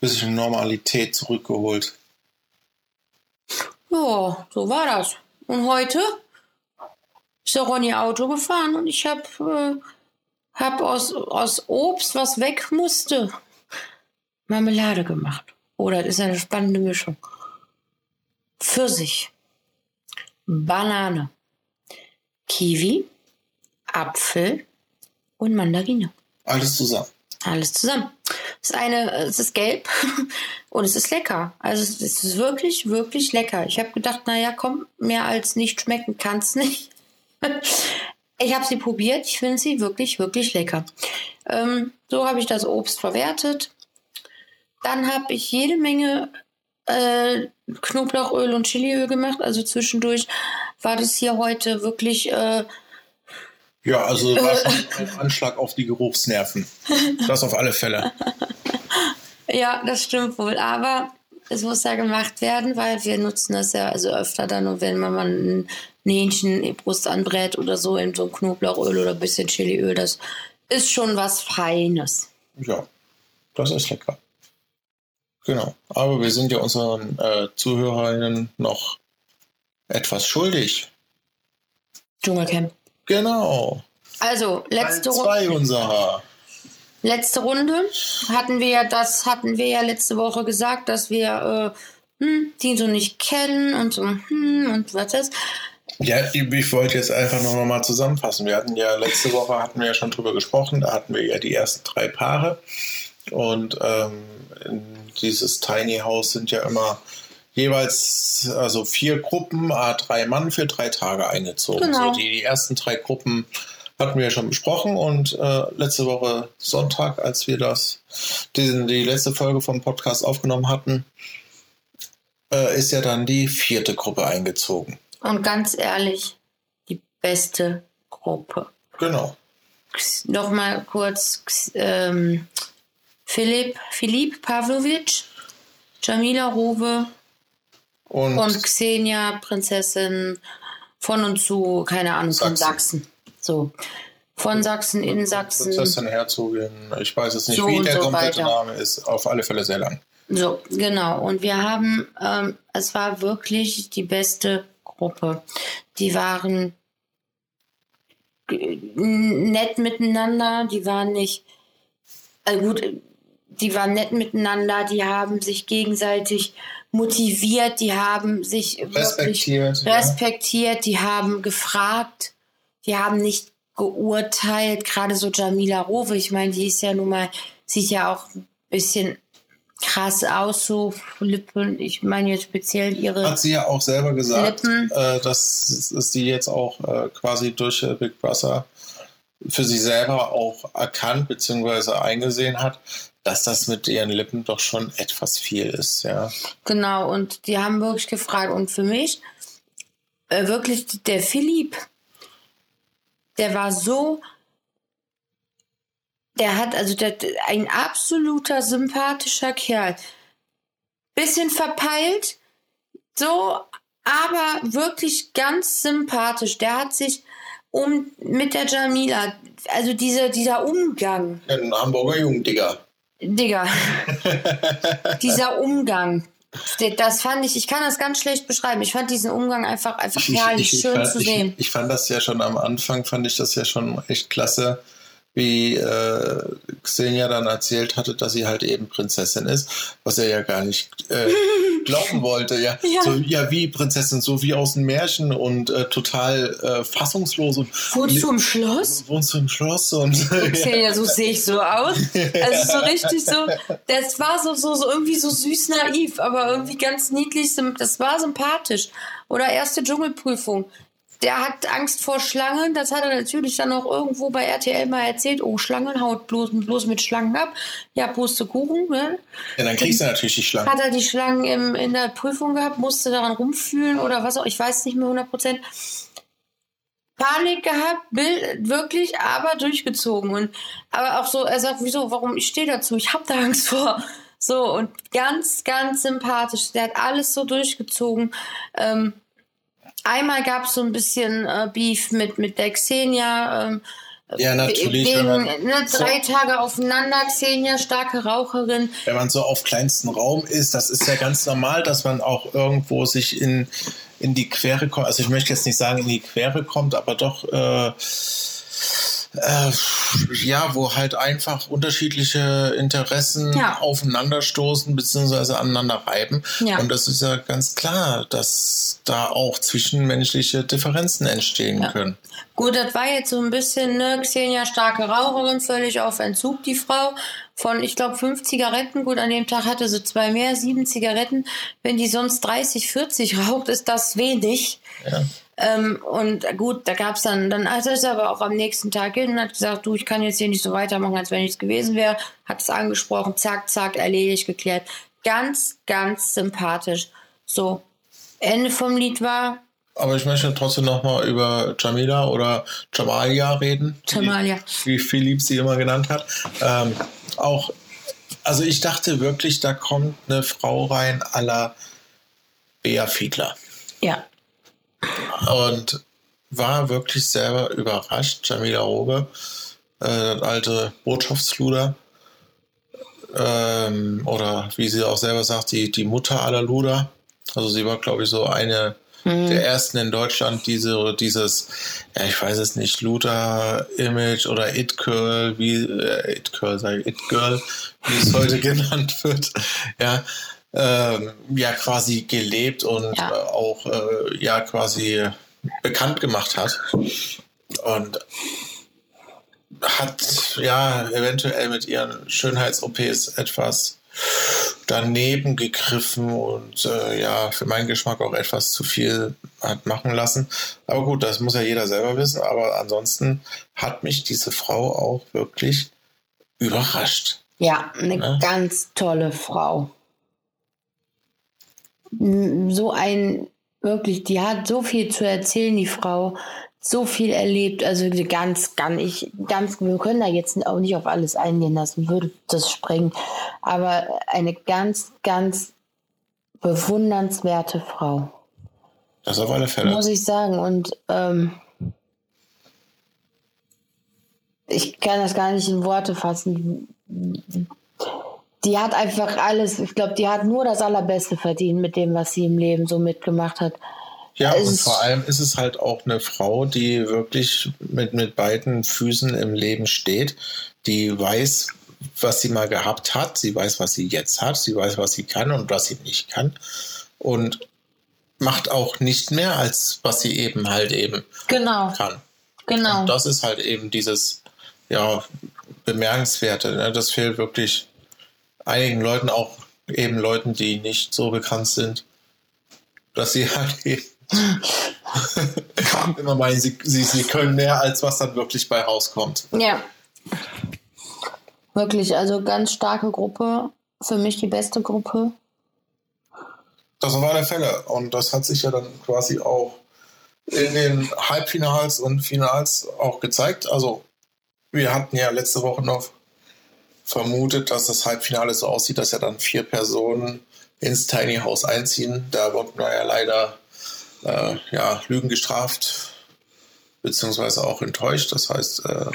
bisschen Normalität zurückgeholt. Ja, so war das. Und heute ist der Ronny Auto gefahren und ich habe äh, hab aus, aus Obst, was weg musste, Marmelade gemacht. Oh, das ist eine spannende Mischung. Pfirsich, Banane, Kiwi, Apfel und Mandarine. Alles zusammen. Alles zusammen. Das eine, es ist gelb und es ist lecker. Also es ist wirklich, wirklich lecker. Ich habe gedacht, naja, komm, mehr als nicht schmecken kann es nicht. Ich habe sie probiert. Ich finde sie wirklich, wirklich lecker. Ähm, so habe ich das Obst verwertet. Dann habe ich jede Menge äh, Knoblauchöl und Chiliöl gemacht. Also zwischendurch war das hier heute wirklich. Äh, ja, also war schon ein Anschlag auf die Geruchsnerven. Das auf alle Fälle. ja, das stimmt wohl. Aber es muss ja gemacht werden, weil wir nutzen das ja also öfter dann wenn man mal ein Hähnchen Brust anbrät oder so in so ein Knoblauchöl oder ein bisschen Chiliöl, das ist schon was Feines. Ja, das ist lecker. Genau. Aber wir sind ja unseren äh, Zuhörerinnen noch etwas schuldig. Dschungelcamp. Genau. Also, letzte Runde. unserer. Letzte Runde hatten wir ja, das hatten wir ja letzte Woche gesagt, dass wir äh, hm, die so nicht kennen und so, hm, und was ist. Ja, ich wollte jetzt einfach noch mal zusammenfassen. Wir hatten ja letzte Woche hatten wir ja schon drüber gesprochen. Da hatten wir ja die ersten drei Paare und ähm, in dieses Tiny House sind ja immer jeweils also vier Gruppen, a drei Mann für drei Tage eingezogen. Genau. So die, die ersten drei Gruppen hatten wir ja schon besprochen und äh, letzte Woche Sonntag, als wir das diesen, die letzte Folge vom Podcast aufgenommen hatten, äh, ist ja dann die vierte Gruppe eingezogen. Und ganz ehrlich, die beste Gruppe. Genau. Nochmal kurz ähm, Philipp, Philipp Pavlovic, Jamila Rowe und, und Xenia, Prinzessin von und zu, keine Ahnung, Sachsen. von Sachsen. So. Von Sachsen in Sachsen. Prinzessin, Herzogin, ich weiß es nicht, so wie der so komplette weiter. Name ist, auf alle Fälle sehr lang. So, genau. Und wir haben, ähm, es war wirklich die beste Gruppe. Die waren nett miteinander, die waren nicht, also gut, die waren nett miteinander, die haben sich gegenseitig motiviert, die haben sich respektiert, respektiert, die haben gefragt, die haben nicht geurteilt, gerade so Jamila Rowe, ich meine, die ist ja nun mal, sieht ja auch ein bisschen krass aus, so Lippen. Ich meine jetzt speziell ihre. Hat sie ja auch selber gesagt, äh, dass, sie jetzt auch äh, quasi durch äh, Big Brother für sich selber auch erkannt bzw. eingesehen hat, dass das mit ihren Lippen doch schon etwas viel ist, ja. Genau, und die haben wirklich gefragt. Und für mich, äh, wirklich, der Philipp, der war so der hat also der, ein absoluter sympathischer Kerl. Bisschen verpeilt, so, aber wirklich ganz sympathisch. Der hat sich um mit der Jamila, also dieser, dieser Umgang. Ein Hamburger Digga. Digga. dieser Umgang. Das fand ich, ich kann das ganz schlecht beschreiben. Ich fand diesen Umgang einfach, einfach herrlich, schön fand, zu sehen. Ich, ich, fand das ja schon am Anfang, fand ich das ja schon echt klasse, wie äh, Xenia dann erzählt hatte, dass sie halt eben Prinzessin ist, was er ja gar nicht äh, glauben wollte. Ja, ja. So, ja, wie Prinzessin, so wie aus dem Märchen und äh, total äh, fassungslos. Und, wohnst du im Schloss? Wohnst du im Schloss? Und, Xenia, ja. so sehe ich so aus. Also so richtig so, das war so, so, so irgendwie so süß naiv, aber irgendwie ganz niedlich, das war sympathisch. Oder erste Dschungelprüfung der hat Angst vor Schlangen. Das hat er natürlich dann auch irgendwo bei RTL mal erzählt. Oh, Schlangen haut bloß, bloß mit Schlangen ab. Ja, Pustekuchen. Ne? Ja, dann kriegst du natürlich die Schlangen. Hat er die Schlangen im, in der Prüfung gehabt, musste daran rumfühlen oder was auch. Ich weiß nicht mehr 100 Prozent. Panik gehabt, wirklich, aber durchgezogen. Und, aber auch so, er sagt, wieso, warum, ich stehe dazu, ich habe da Angst vor. So, und ganz, ganz sympathisch. Der hat alles so durchgezogen. Ähm, Einmal gab es so ein bisschen äh, Beef mit, mit der Xenia. Ähm, ja, natürlich. Wegen, ne, drei so, Tage aufeinander, Xenia, starke Raucherin. Wenn man so auf kleinstem Raum ist, das ist ja ganz normal, dass man auch irgendwo sich in, in die Quere kommt. Also ich möchte jetzt nicht sagen, in die Quere kommt, aber doch äh, äh, ja, wo halt einfach unterschiedliche Interessen Ja. aufeinanderstoßen bzw. aneinander reiben. Ja. Und das ist ja ganz klar, dass da auch zwischenmenschliche Differenzen entstehen Ja. können. Gut, das war jetzt so ein bisschen, ne, Xenia starke Raucherin, völlig auf Entzug, die Frau. Von, ich glaube, fünf Zigaretten. Gut, an dem Tag hatte sie zwei mehr, sieben Zigaretten. Wenn die sonst 30, 40 raucht, ist das wenig. Ja. Ähm, und gut, da gab's dann, dann ist er aber auch am nächsten Tag hin und hat gesagt, du, ich kann jetzt hier nicht so weitermachen, als wenn nichts gewesen wäre. Hat es angesprochen, zack, zack, erledigt, geklärt. Ganz, ganz sympathisch. So, Ende vom Lied war Aber ich möchte trotzdem nochmal über Jamila oder Jamalia reden. Jamalia. Wie, wie Philipp sie immer genannt hat. Ähm, auch, also ich dachte wirklich, da kommt eine Frau rein à la Bea Fiedler. ja. Und war wirklich selber überrascht. Jamila Robe, äh, das alte Botschaftsluder. Ähm, oder wie sie auch selber sagt, die, die Mutter aller Luder. Also sie war, glaube ich, so eine der ersten in Deutschland, diese, dieses, ja, ich weiß es nicht, Luder-Image oder It-Girl, wie, äh, It-Girl, sage ich, It-Girl, wie es heute genannt wird, ja, ähm, ja, quasi gelebt und Ja. äh, auch, äh, ja, quasi bekannt gemacht hat. Und hat ja eventuell mit ihren Schönheits-OPs etwas daneben gegriffen und äh, ja, für meinen Geschmack auch etwas zu viel hat machen lassen. Aber gut, das muss ja jeder selber wissen. Aber ansonsten hat mich diese Frau auch wirklich überrascht. Ja, eine Ne? ganz tolle Frau. So ein, wirklich, die hat so viel zu erzählen, die Frau. So viel erlebt, also ganz, ganz, ich, ganz, wir können da jetzt auch nicht auf alles eingehen lassen, würde das sprengen. Aber eine ganz, ganz bewundernswerte Frau, Das auf alle Fälle. muss ich sagen. Und ähm, ich kann das gar nicht in Worte fassen. Die hat einfach alles, ich glaube, die hat nur das Allerbeste verdient mit dem, was sie im Leben so mitgemacht hat. Ja, Es und vor allem ist es halt auch eine Frau, die wirklich mit, mit beiden Füßen im Leben steht, die weiß, was sie mal gehabt hat, sie weiß, was sie jetzt hat, sie weiß, was sie kann und was sie nicht kann und macht auch nicht mehr, als was sie eben halt eben Genau, kann. genau. Und das ist halt eben dieses, ja, bemerkenswerte. Ne? Das fehlt wirklich einigen Leuten, auch eben Leuten, die nicht so bekannt sind, dass sie halt eben immer meinen, sie, sie, sie können mehr, als was dann wirklich bei rauskommt. Ja. Wirklich, also ganz starke Gruppe. Für mich die beste Gruppe. Das war der Fälle. Und das hat sich ja dann quasi auch in den Halbfinals und Finals auch gezeigt. Also, wir hatten ja letzte Woche noch vermutet, dass das Halbfinale so aussieht, dass ja dann vier Personen ins Tiny House einziehen. Da wurden wir ja leider äh, ja, Lügen gestraft, beziehungsweise auch enttäuscht. Das heißt, äh,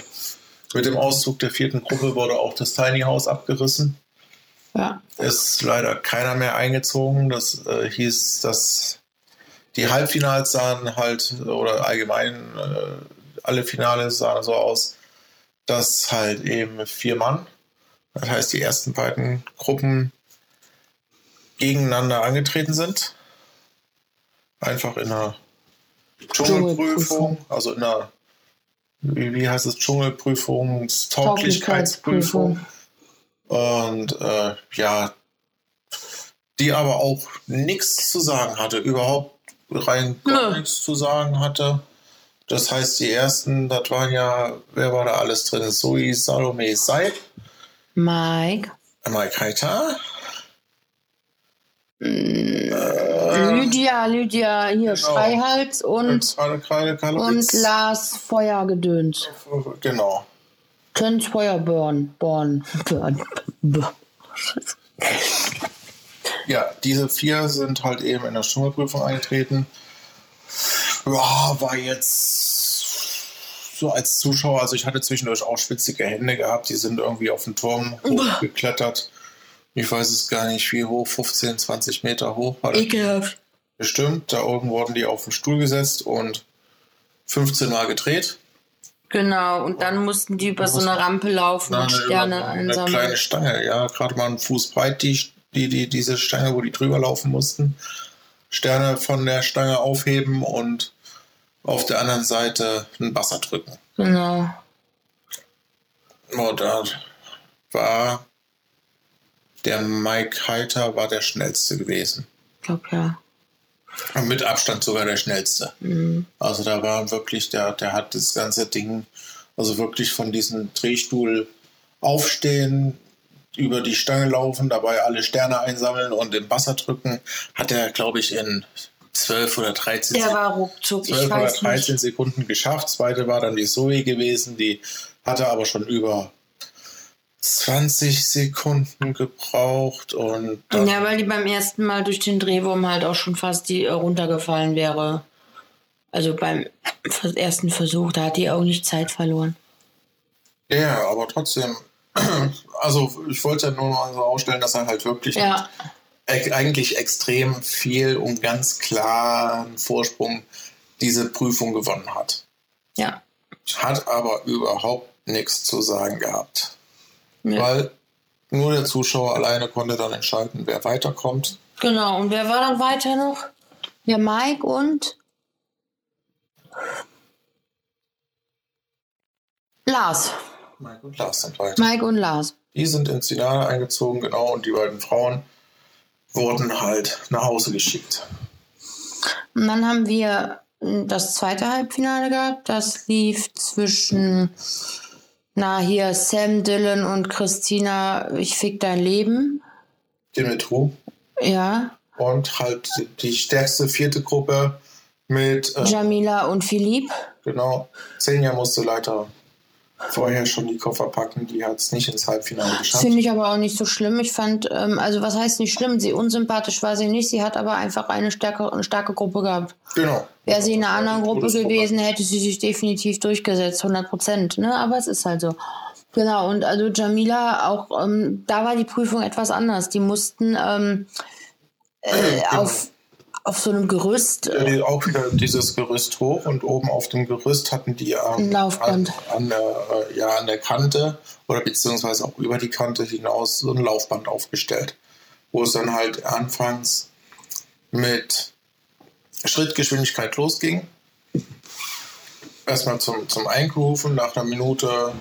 mit dem Auszug der vierten Gruppe wurde auch das Tiny House abgerissen Ja. ist leider keiner mehr eingezogen. Das äh, hieß, dass die Halbfinals sahen halt, oder allgemein äh, alle Finale sahen so aus, dass halt eben vier Mann, das heißt die ersten beiden Gruppen gegeneinander angetreten sind. Einfach in einer Dschungelprüfung, also in einer, wie, wie heißt es, Dschungelprüfung, Tauglichkeitsprüfung. Und äh, ja, die aber auch nichts zu sagen hatte, überhaupt rein gar nichts zu sagen hatte. Das heißt, die ersten, das waren ja, wer war da alles drin? Zoe, Salome, Seib, Mike. Mike Heiter, Lydia, Lydia, hier Genau. Schreihals und, Karl, Karl, und Karlowitz. Lars Feuergedöns. Genau. Töns Feuerborn. Born. Born. Ja, diese vier sind halt eben in der Dschungelprüfung eingetreten. Ja, war jetzt so als Zuschauer, also ich hatte zwischendurch auch schwitzige Hände gehabt, die sind irgendwie auf den Turm hochgeklettert. Ich weiß es gar nicht, wie hoch, 15, 20 Meter hoch war das Ekelhaft. bestimmt. Da oben wurden die auf den Stuhl gesetzt und 15 Mal gedreht. Genau, und dann mussten die über so eine Rampe laufen und Sterne eine, einsammeln. Eine kleine Stange, ja, gerade mal einen Fuß breit, die, die, die, diese Stange, wo die drüber laufen mussten. Sterne von der Stange aufheben und auf der anderen Seite ein Wasser drücken. Genau. Und da war der Mike Heiter war der schnellste gewesen. Ich glaube ja. Und mit Abstand sogar der schnellste. Mhm. Also da war wirklich, der, der hat das ganze Ding, also wirklich von diesem Drehstuhl aufstehen, über die Stange laufen, dabei alle Sterne einsammeln und im Wasser drücken, hat er, glaube ich, in 12 oder 13, Der war ruckzuck, 12 ich oder weiß 13 nicht. Sekunden geschafft. Zweite war dann die Zoe gewesen, die hatte aber schon über 20 Sekunden gebraucht und Ja, weil die beim ersten Mal durch den Drehwurm halt auch schon fast die äh, runtergefallen wäre. Also beim ersten Versuch, da hat die auch nicht Zeit verloren. ja, aber trotzdem, also ich wollte ja nur mal so ausstellen, dass er halt wirklich Ja, eigentlich extrem viel und ganz klaren Vorsprung diese Prüfung gewonnen hat. ja. Hat aber überhaupt nichts zu sagen gehabt. Nee. Weil nur der Zuschauer alleine konnte dann entscheiden, wer weiterkommt. Genau, und wer war dann weiter noch? Ja, Mike und Lars. Mike und Lars sind weiter. Mike und Lars. Die sind ins Finale eingezogen, genau, und die beiden Frauen wurden halt nach Hause geschickt. Und dann haben wir das zweite Halbfinale gehabt. Das lief zwischen, na hier, Sam Dillon und Christina, ich fick dein Leben. Dimitru. Ja, Und halt die stärkste vierte Gruppe mit, äh, Jamila und Philipp. genau, Senja musste leider vorher schon die Koffer packen. Die hat es nicht ins Halbfinale geschafft. Finde ich aber auch nicht so schlimm. Ich fand, ähm, also was heißt nicht schlimm? Sie unsympathisch war sie nicht. Sie hat aber einfach eine starke, eine starke Gruppe gehabt. Genau. Wäre sie in einer anderen Gruppe gewesen, hätte sie sich definitiv durchgesetzt, 100 Prozent. Ne? Aber es ist halt so. Genau, und also Jamila, auch ähm, da war die Prüfung etwas anders. Die mussten ähm, äh, Genau. auf, auf so einem Gerüst, äh, auch wieder dieses Gerüst hoch und oben auf dem Gerüst hatten die ähm, Laufband. An, an, der, äh, ja, an der Kante oder beziehungsweise auch über die Kante hinaus so ein Laufband aufgestellt, wo es dann halt anfangs mit Schrittgeschwindigkeit losging. Erstmal zum, zum Eingrooven, nach einer Minute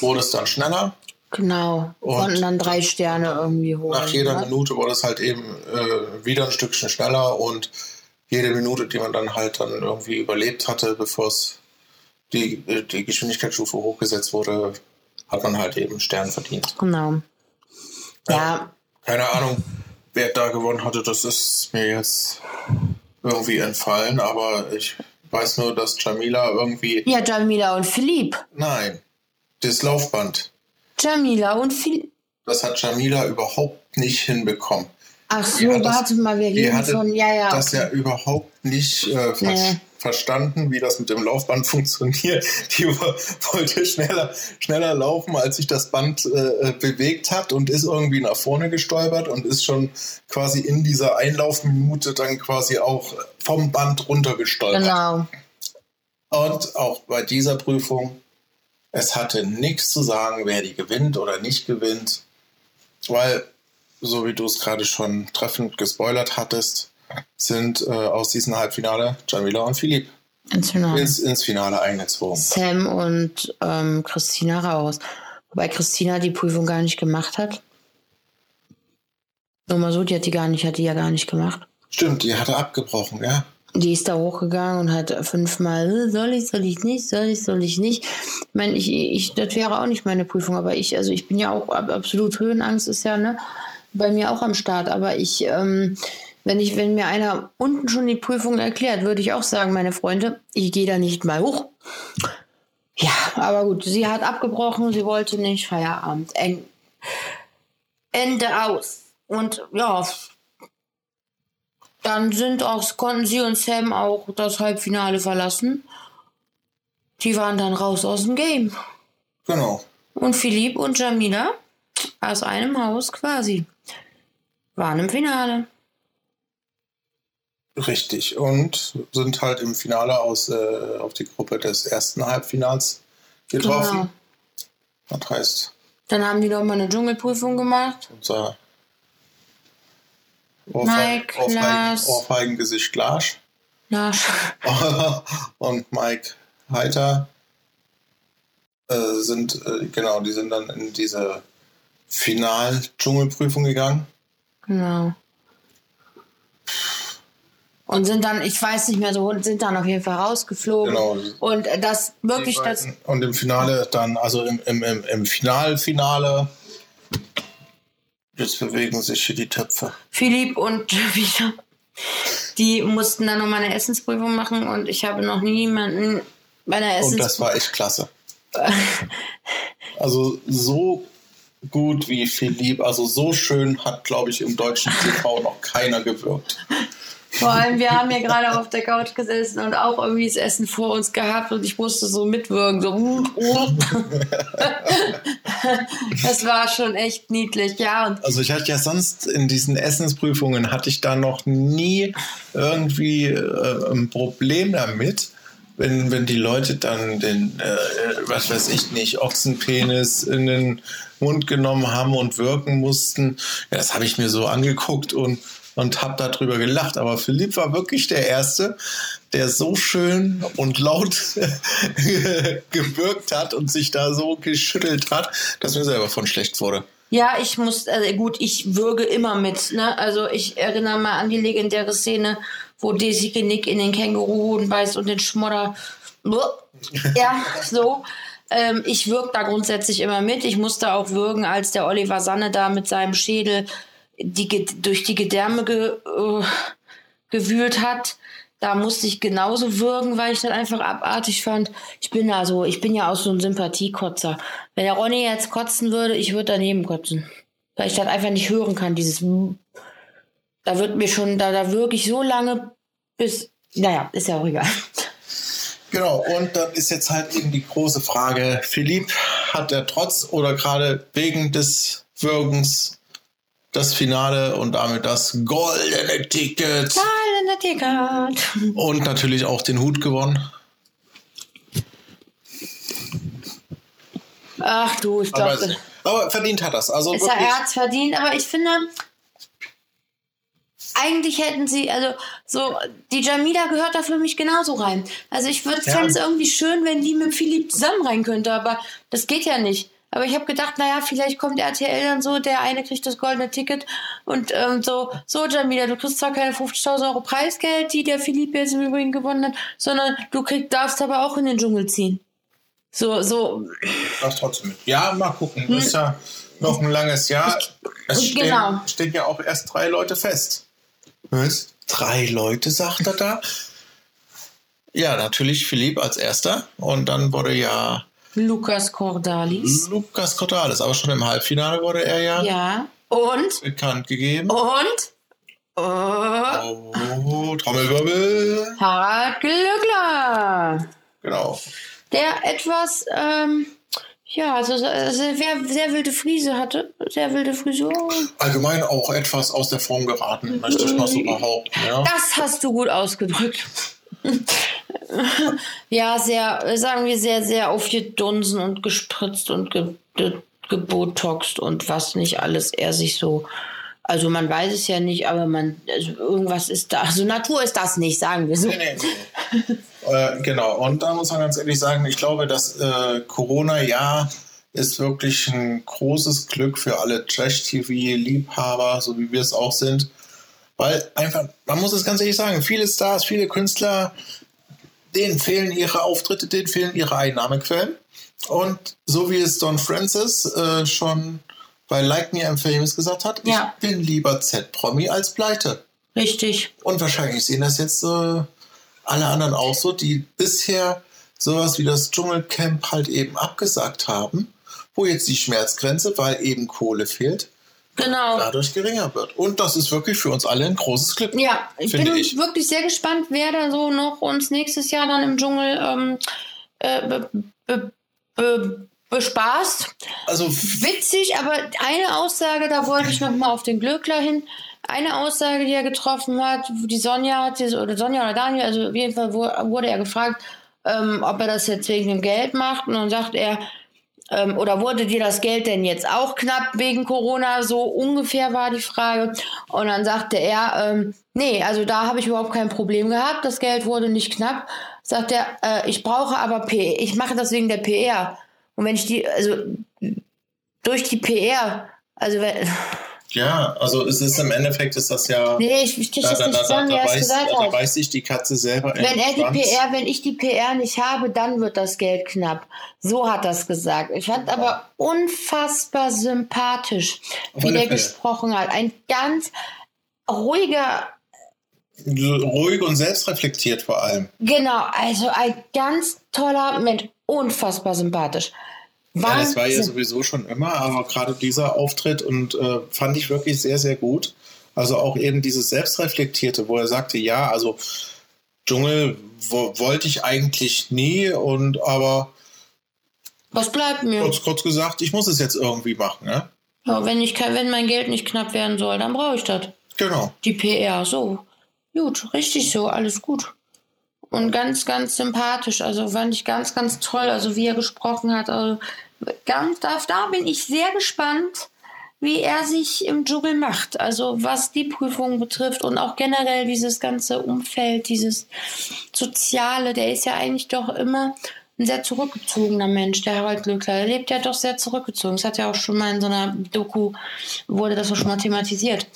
wurde es dann schneller. Genau, Und- konnten dann drei Sterne irgendwie holen. Nach jeder ne? Minute wurde es halt eben äh, wieder ein Stückchen schneller und jede Minute, die man dann halt dann irgendwie überlebt hatte, bevor es die, äh, die Geschwindigkeitsstufe hochgesetzt wurde, hat man halt eben Stern verdient. Genau. Ja, Keine Ahnung, wer da gewonnen hatte, das ist mir jetzt irgendwie entfallen, aber ich weiß nur, dass Jamila irgendwie. ja, Jamila und Philipp. Nein, das Laufband, Jamila und Philipp. das hat Jamila überhaupt nicht hinbekommen. Ach so, hat das- warte mal, wir reden von, ja, ja. das okay. ja überhaupt nicht äh, ver Nee. verstanden, wie das mit dem Laufband funktioniert. Die wo- wollte schneller, schneller laufen, als sich das Band äh, bewegt hat und ist irgendwie nach vorne gestolpert und ist schon quasi in dieser Einlaufminute dann quasi auch vom Band runtergestolpert. Genau. Und auch bei dieser Prüfung, es hatte nichts zu sagen, wer die gewinnt oder nicht gewinnt, weil, so wie du es gerade schon treffend gespoilert hattest, sind äh, aus diesem Halbfinale Jamila und Philipp Ins Finale. ins, ins Finale eingezogen. Sam und ähm, Christina raus. Wobei Christina die Prüfung gar nicht gemacht hat. Nur mal so, die hat die gar nicht, hat die ja gar nicht gemacht. Stimmt, die hatte abgebrochen, ja. Die ist da hochgegangen und hat fünfmal, äh, soll ich, soll ich nicht, soll ich, soll ich nicht. Ich meine, ich, ich, das wäre auch nicht meine Prüfung, aber ich, also ich bin ja auch ab- absolut Höhenangst ist ja, ne, bei mir auch am Start. Aber ich, ähm, wenn ich, wenn mir einer unten schon die Prüfung erklärt, würde ich auch sagen, meine Freunde, ich gehe da nicht mal hoch. Ja, aber gut, sie hat abgebrochen, sie wollte nicht, Feierabend. Ende aus. Und ja, dann sind auch, konnten sie und Sam auch das Halbfinale verlassen. Die waren dann raus aus dem Game. Genau. Und Philipp und Jamila aus einem Haus quasi waren im Finale. Richtig. Und sind halt im Finale aus, äh, auf die Gruppe des ersten Halbfinals getroffen. Genau. Das heißt, Dann haben die noch mal eine Dschungelprüfung gemacht. unser Mike, Ohrfeigen. Ohrfeigengesicht Larsch Na, und Mike Heiter äh, sind, äh, genau, die sind dann in diese Final-Dschungelprüfung gegangen. genau. Und sind dann, ich weiß nicht mehr so, sind dann auf jeden Fall rausgeflogen. Genau. Und das wirklich, das. Und im Finale dann, also im, im, im, im Finalfinale, jetzt bewegen sich hier die Töpfe. Philipp und wieder, die mussten dann nochmal eine Essensprüfung machen und ich habe noch niemanden bei einer Und das Essensprüfung. war echt klasse. Also so gut wie Philipp, also so schön hat, glaube ich, im deutschen TV noch keiner gewirkt. Vor allem, wir haben ja gerade auf der Couch gesessen und auch irgendwie das Essen vor uns gehabt und ich musste so mitwirken. So. uh, uh. das war schon echt niedlich, ja. Also ich hatte ja sonst in diesen Essensprüfungen hatte ich da noch nie irgendwie äh, ein Problem damit, wenn, wenn die Leute dann den, äh, was weiß ich nicht, Ochsenpenis in den Mund genommen haben und wirken mussten. Ja, das habe ich mir so angeguckt und, und habe darüber gelacht. Aber Philipp war wirklich der Erste, der so schön und laut gewirkt hat und sich da so geschüttelt hat, dass mir selber von schlecht wurde. Ja, ich muss, also gut, ich würge immer mit. Ne? Also ich erinnere mal an die legendäre Szene, wo Daisy Nick in den Känguruhoden beißt und den Schmodder. Ja, so. Ähm, ich würge da grundsätzlich immer mit. Ich musste auch würgen, als der Oliver Sanne da mit seinem Schädel die, durch die Gedärme ge, äh, gewühlt hat. Da musste ich genauso würgen, weil ich das einfach abartig fand. Ich bin also, ich bin ja auch so ein Sympathiekotzer. Wenn der Ronny jetzt kotzen würde, ich würde daneben kotzen. Weil ich das einfach nicht hören kann, dieses. Da wird mir schon, da, da wirklich so lange bis, naja, ist ja auch egal. Genau, und dann ist jetzt halt eben die große Frage, Philipp, hat er trotz oder gerade wegen des Würgens das Finale und damit das goldene Ticket Zahlen Ticket. und natürlich auch den Hut gewonnen? Ach du, ich Aber, glaube, aber verdient hat das. Also es hat wirklich, er hat's verdient, aber ich finde, eigentlich hätten sie, also so, die Jamila gehört da für mich genauso rein. Also ich würde Ja. fände es irgendwie schön, wenn die mit Philipp zusammen rein könnte, aber das geht ja nicht. Aber ich habe gedacht, naja, vielleicht kommt RTL dann so, der eine kriegt das goldene Ticket und ähm, so, so Jamila, du kriegst zwar keine 50.000 Euro Preisgeld, die der Philipp jetzt im Übrigen gewonnen hat, sondern du kriegst, darfst aber auch in den Dschungel ziehen. So, so, das trotzdem mit. Ja, mal gucken. Das ist ja noch ein langes Jahr. Es stehen, Genau. stehen ja auch erst drei Leute fest. Was? Drei Leute, sagt er da? Ja, natürlich Philipp als erster. Und dann wurde ja Lukas Cordalis. Lukas Cordalis, aber schon im Halbfinale wurde er ja, Ja. Und, bekannt gegeben. und, oh, Oh, Trommelwirbel. Harald Glückler. Genau. Der etwas, ähm, ja, also sehr, sehr, sehr wilde Friese hatte. Sehr wilde Frisur. Allgemein auch etwas aus der Form geraten, möchte ich mal so behaupten. Ja. Das hast du gut ausgedrückt. ja, sehr, sagen wir, sehr, sehr aufgedunsen und gespritzt und ge, ge, gebotoxt und was nicht alles er sich so. Also man weiß es ja nicht, aber man, also irgendwas ist da. Also Natur ist das nicht, sagen wir so. Nee, nee, äh, genau, und da muss man ganz ehrlich sagen, ich glaube, das äh, Corona-Jahr ist wirklich ein großes Glück für alle Trash-TV-Liebhaber, so wie wir es auch sind. Weil einfach, man muss es ganz ehrlich sagen, viele Stars, viele Künstler, denen fehlen ihre Auftritte, denen fehlen ihre Einnahmequellen. Und so wie es Don Francis äh, schon bei Like Me I'm Famous gesagt hat, Ja. ich bin lieber Z-Promi als Pleite. Richtig. Und wahrscheinlich sehen das jetzt äh, alle anderen auch so, die bisher sowas wie das Dschungelcamp halt eben abgesagt haben, wo jetzt die Schmerzgrenze, weil eben Kohle fehlt, Genau. dadurch geringer wird. Und das ist wirklich für uns alle ein großes Glück. Ja, ich bin ich. wirklich sehr gespannt, wer da so noch uns nächstes Jahr dann im Dschungel ähm, äh, be, be, be, bespaßt. Also Witzig, aber eine Aussage, da wollte ich noch mal auf den Glöckler hin. Eine Aussage, die er getroffen hat, die Sonja hat, oder Sonja oder Daniel, also auf jeden Fall wurde er gefragt, ähm, ob er das jetzt wegen dem Geld macht. Und dann sagt er, ähm, oder wurde dir das Geld denn jetzt auch knapp wegen Corona? So ungefähr war die Frage. Und dann sagte er, ähm, nee, also da habe ich überhaupt kein Problem gehabt. Das Geld wurde nicht knapp. Sagt er, äh, ich brauche aber PR. Ich mache das wegen der PR. Und wenn ich die, also durch die PR, also wenn. Ja, also es ist im Endeffekt ist das ja. Nee, ich da, das da, nicht da, sagen, da, er es weiß, gesagt da weiß sich die Katze selber Wenn er die Schwanz. PR, wenn ich die PR nicht habe, dann wird das Geld knapp. So hat er es gesagt. Ich fand aber unfassbar sympathisch, Auf wie der Fälle. gesprochen hat. Ein ganz ruhiger, Ruhig und selbstreflektiert vor allem. genau, also ein ganz toller Mensch. Unfassbar sympathisch. Ja, das war ja sowieso schon immer, aber gerade dieser Auftritt und äh, fand ich wirklich sehr, sehr gut. Also auch eben dieses Selbstreflektierte, wo er sagte, ja, also Dschungel wo, wollte ich eigentlich nie und aber Was bleibt mir? kurz, kurz gesagt, ich muss es jetzt irgendwie machen, ne? Ja, wenn, ich, wenn mein Geld nicht knapp werden soll, dann brauche ich das. Genau. Die PR, so. Gut, richtig so, alles gut. Und ganz, ganz sympathisch. Also fand ich ganz, ganz toll, also wie er gesprochen hat. Also ganz, da, da bin ich sehr gespannt, wie er sich im Dschungel macht. Also was die Prüfung betrifft und auch generell dieses ganze Umfeld, dieses Soziale, der ist ja eigentlich doch immer ein sehr zurückgezogener Mensch, der Harald Glöckler. Er lebt ja doch sehr zurückgezogen. Das hat ja auch schon mal in so einer Doku, wurde das auch schon mal thematisiert.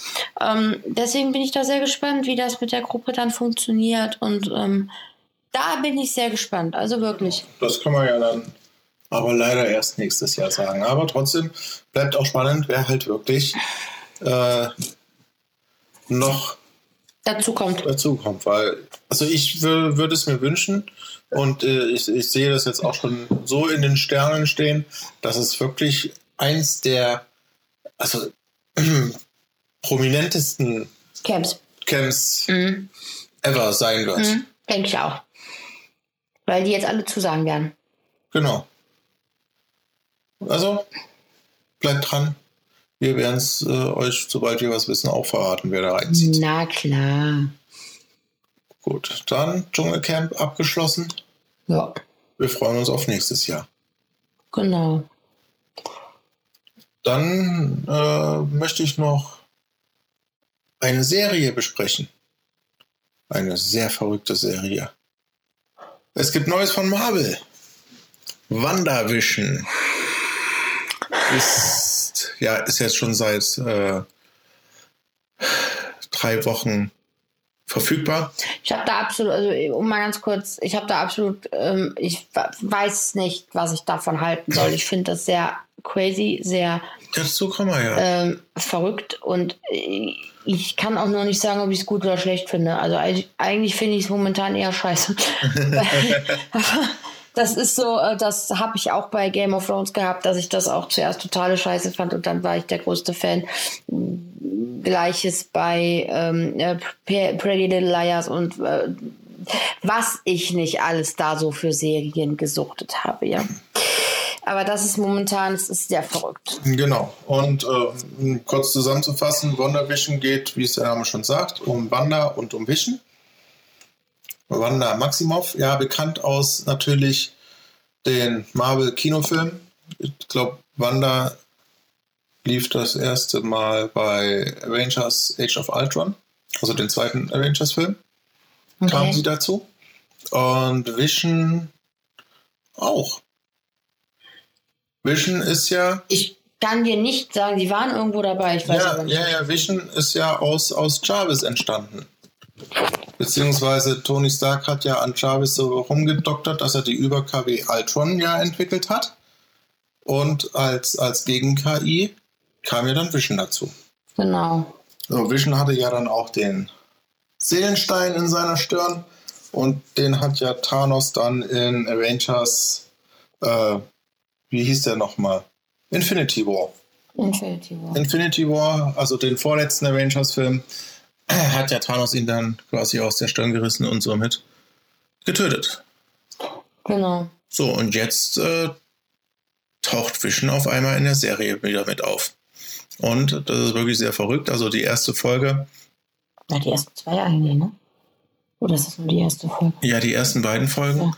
Ähm, deswegen bin ich da sehr gespannt, wie das mit der Gruppe dann funktioniert. Und ähm, da bin ich sehr gespannt. Also wirklich. Das kann man ja dann aber leider erst nächstes Jahr sagen. Aber trotzdem bleibt auch spannend, wer halt wirklich äh, noch Dazu kommt. dazu kommt, weil also ich wür- würde es mir wünschen und äh, ich, ich sehe das jetzt auch schon so in den Sternen stehen, dass es wirklich eins der also prominentesten Camps. Camps Mhm. ever sein wird. Mhm. Denke ich auch. Weil die jetzt alle zusagen werden. Genau. Also bleibt dran. Wir werden es äh, euch, sobald wir was wissen, auch verraten, wer da reinzieht. Na klar. Gut, dann Dschungelcamp abgeschlossen. Ja, Wir freuen uns auf nächstes Jahr. genau. Dann äh, möchte ich noch eine Serie besprechen. Eine sehr verrückte Serie. Es gibt Neues von Marvel. WandaVision ist, ja, ist jetzt schon seit äh, drei Wochen verfügbar. Ich habe da absolut, also um mal ganz kurz, ich habe da absolut, ähm, ich weiß nicht, was ich davon halten soll. Ich finde das sehr crazy, sehr kommen wir ja. ähm, verrückt und ich kann auch nur nicht sagen, ob ich es gut oder schlecht finde. Also eigentlich, eigentlich finde ich es momentan eher scheiße. Aber das ist so, äh, das habe ich auch bei Game of Thrones gehabt, dass ich das auch zuerst totale Scheiße fand und dann war ich der größte Fan. Gleiches bei ähm, äh, Pretty Little Liars und äh, was ich nicht alles da so für Serien gesuchtet habe, ja. Aber das ist momentan, es ist sehr verrückt. Genau. Und äh, um kurz zusammenzufassen, WandaVision geht, wie es der Name schon sagt, um Wanda und um Vision. Wanda Maximoff, ja, bekannt aus natürlich den Marvel-Kinofilmen. Ich glaube, Wanda lief das erste Mal bei Avengers Age of Ultron, also den zweiten Avengers-Film. Kam sie dazu. Und Vision auch. Vision ist ja Ich kann dir nicht sagen, die waren irgendwo dabei. Ich weiß ja, ja, ja, Vision ist ja aus, aus Jarvis entstanden. Beziehungsweise Tony Stark hat ja an Jarvis so rumgedoktert, dass er die Über-KW Ultron ja entwickelt hat. Und als, als Gegen-KI kam ja dann Vision dazu. Genau. So, Vision hatte ja dann auch den Seelenstein in seiner Stirn und den hat ja Thanos dann in Avengers, äh, wie hieß der nochmal? Infinity War. Infinity War. Infinity War, also den vorletzten Avengers-Film, hat ja Thanos ihn dann quasi aus der Stirn gerissen und somit getötet. Genau. So, und jetzt äh, taucht Vision auf einmal in der Serie wieder mit auf. Und das ist wirklich sehr verrückt. Also die erste Folge. Ja, die ersten zwei eigentlich, ne? Oder ist das nur die erste Folge? Ja, die ersten beiden Folgen.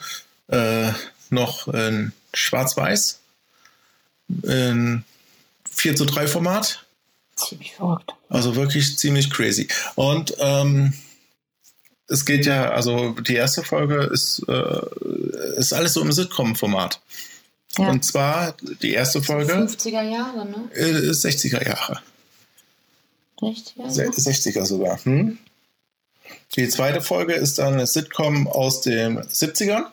Ja. Äh, noch in Schwarz-Weiß. In 4 zu 3 Format. Ziemlich verrückt. Also wirklich ziemlich crazy. Und ähm, es geht ja, also die erste Folge ist, äh, ist alles so im Sitcom-Format. Ja. Und zwar die erste Folge. 50er Jahre, ne? Ist 60er Jahre. 60er? 60er sogar. Hm? Die zweite Folge ist dann eine Sitcom aus den 70ern.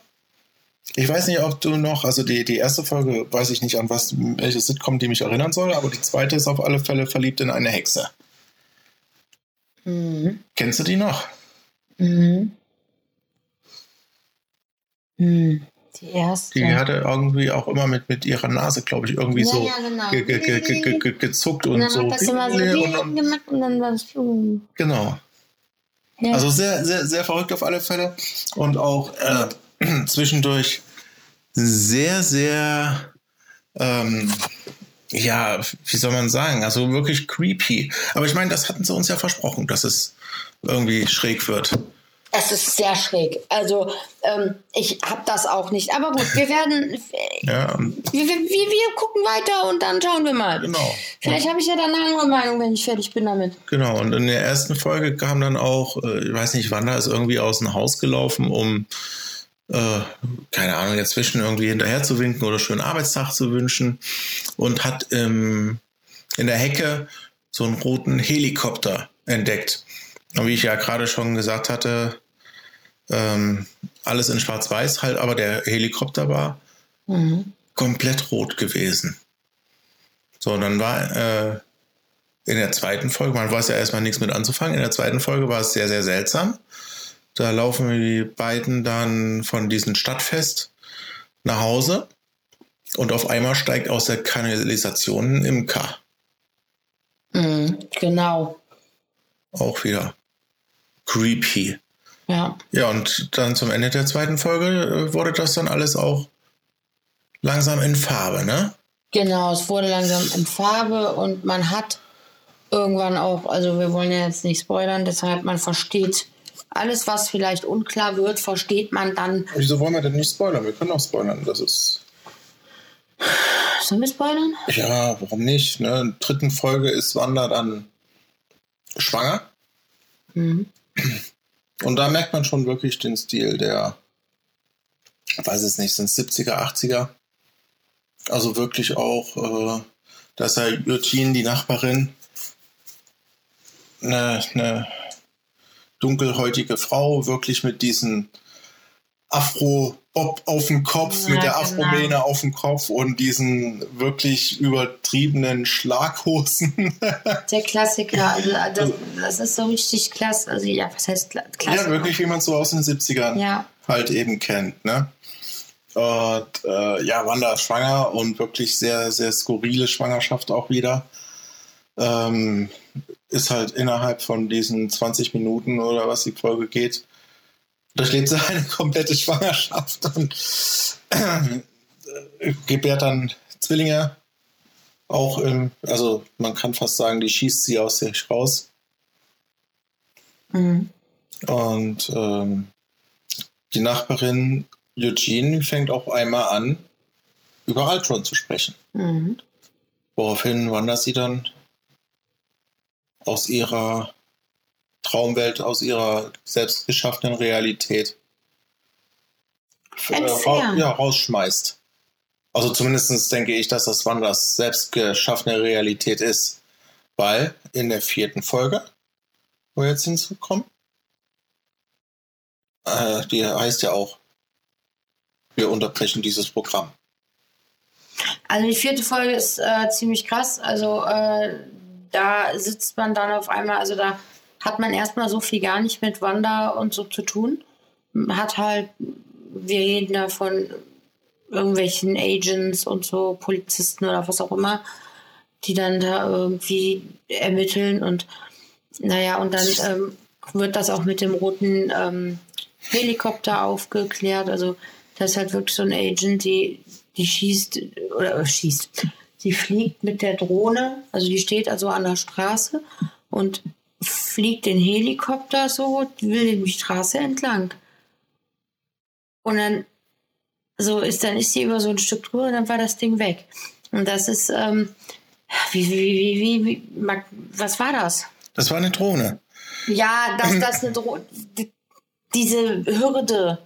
Ich weiß nicht, ob du noch, also die, die erste Folge weiß ich nicht, an was, welche Sitcom die mich erinnern soll, aber die zweite ist auf alle Fälle verliebt in eine Hexe. Mhm. Kennst du die noch? Mhm. Mhm. Die erste. Die hatte irgendwie auch immer mit, mit ihrer Nase, glaube ich, irgendwie ja, so ja, genau. ge, ge, ge, gezuckt und, und dann so. Hat das immer so und, und, gemacht und dann war es Genau. Ja. Also sehr, sehr, sehr verrückt auf alle Fälle. Und auch äh, zwischendurch sehr, sehr, ähm, ja, wie soll man sagen, also wirklich creepy. Aber ich meine, das hatten sie uns ja versprochen, dass es irgendwie schräg wird. Es ist sehr schräg. Also ähm, ich habe das auch nicht. Aber gut, wir werden. ja. wir, wir, wir, gucken weiter und dann schauen wir mal. Genau. Vielleicht habe ich ja dann eine andere Meinung, wenn ich fertig bin damit. Genau. Und in der ersten Folge kam dann auch, äh, ich weiß nicht, Wanda ist irgendwie aus dem Haus gelaufen, um äh, keine Ahnung, dazwischen irgendwie hinterher zu winken oder schönen Arbeitstag zu wünschen und hat ähm, in der Hecke so einen roten Helikopter entdeckt. Und wie ich ja gerade schon gesagt hatte, ähm, alles in Schwarz-Weiß halt, aber der Helikopter war mhm. komplett rot gewesen. So, und dann war äh, in der zweiten Folge, man weiß ja erstmal nichts mit anzufangen, in der zweiten Folge war es sehr, sehr seltsam. Da laufen die beiden dann von diesem Stadtfest nach Hause und auf einmal steigt aus der Kanalisation ein Imker. Mhm, genau. Auch wieder creepy. Ja. Ja, und dann zum Ende der zweiten Folge äh, wurde das dann alles auch langsam in Farbe, ne? Genau, es wurde langsam in Farbe und man hat irgendwann auch, also wir wollen ja jetzt nicht spoilern, deshalb man versteht alles, was vielleicht unklar wird, versteht man dann. Wieso wollen wir denn nicht spoilern? Wir können auch spoilern, das ist. Sollen wir spoilern? Ja, warum nicht? Ne? In der dritten Folge ist Wanda dann schwanger. Mhm. Und da merkt man schon wirklich den Stil der, ich weiß es nicht, sind 70er, 80er. Also wirklich auch, äh, dass er Eugene, die Nachbarin, eine, eine dunkelhäutige Frau, wirklich mit diesen Afro-Bob auf dem Kopf, ja, mit der Afro-Mähne genau. auf dem Kopf und diesen wirklich übertriebenen Schlaghosen. Der Klassiker, also das, das, ist so richtig klasse. Also ja, was heißt klasse? Ja, wirklich, wie man es so aus den 70ern ja. halt eben kennt, ne? Und äh, ja, Wanda schwanger und wirklich sehr, sehr skurrile Schwangerschaft auch wieder. Ähm, ist halt innerhalb von diesen 20 Minuten oder was die Folge geht, durchlebt sie eine komplette Schwangerschaft und äh, gebärt dann Zwillinge. Auch im, also man kann fast sagen, die schießt sie aus sich raus. Mhm. Und ähm, die Nachbarin Eugene fängt auch einmal an, über Altron zu sprechen. Mhm. Woraufhin wandert sie dann aus ihrer Traumwelt, aus ihrer selbst geschaffenen Realität äh, ra ja, rausschmeißt. Also zumindest denke ich, dass das Wanders selbst geschaffene Realität ist. Weil in der vierten Folge, wo wir jetzt hinzukommen, äh, die heißt ja auch, wir unterbrechen dieses Programm. Also die vierte Folge ist äh, ziemlich krass. Also äh, da sitzt man dann auf einmal, also da hat man erstmal so viel gar nicht mit Wanda und so zu tun. Hat halt, wir reden da von irgendwelchen Agents und so, Polizisten oder was auch immer, die dann da irgendwie ermitteln und naja, und dann ähm, wird das auch mit dem roten ähm, Helikopter aufgeklärt. Also das ist halt wirklich so ein Agent, die die schießt oder schießt. Sie fliegt mit der Drohne, also die steht also an der Straße und fliegt den Helikopter so, will die Straße entlang. Und dann so ist, dann ist sie über so ein Stück drüber und dann war das Ding weg. Und das ist, ähm, wie, wie, wie, wie, wie, was war das? Das war eine Drohne. Ja, dass das eine Drohne, diese Hürde.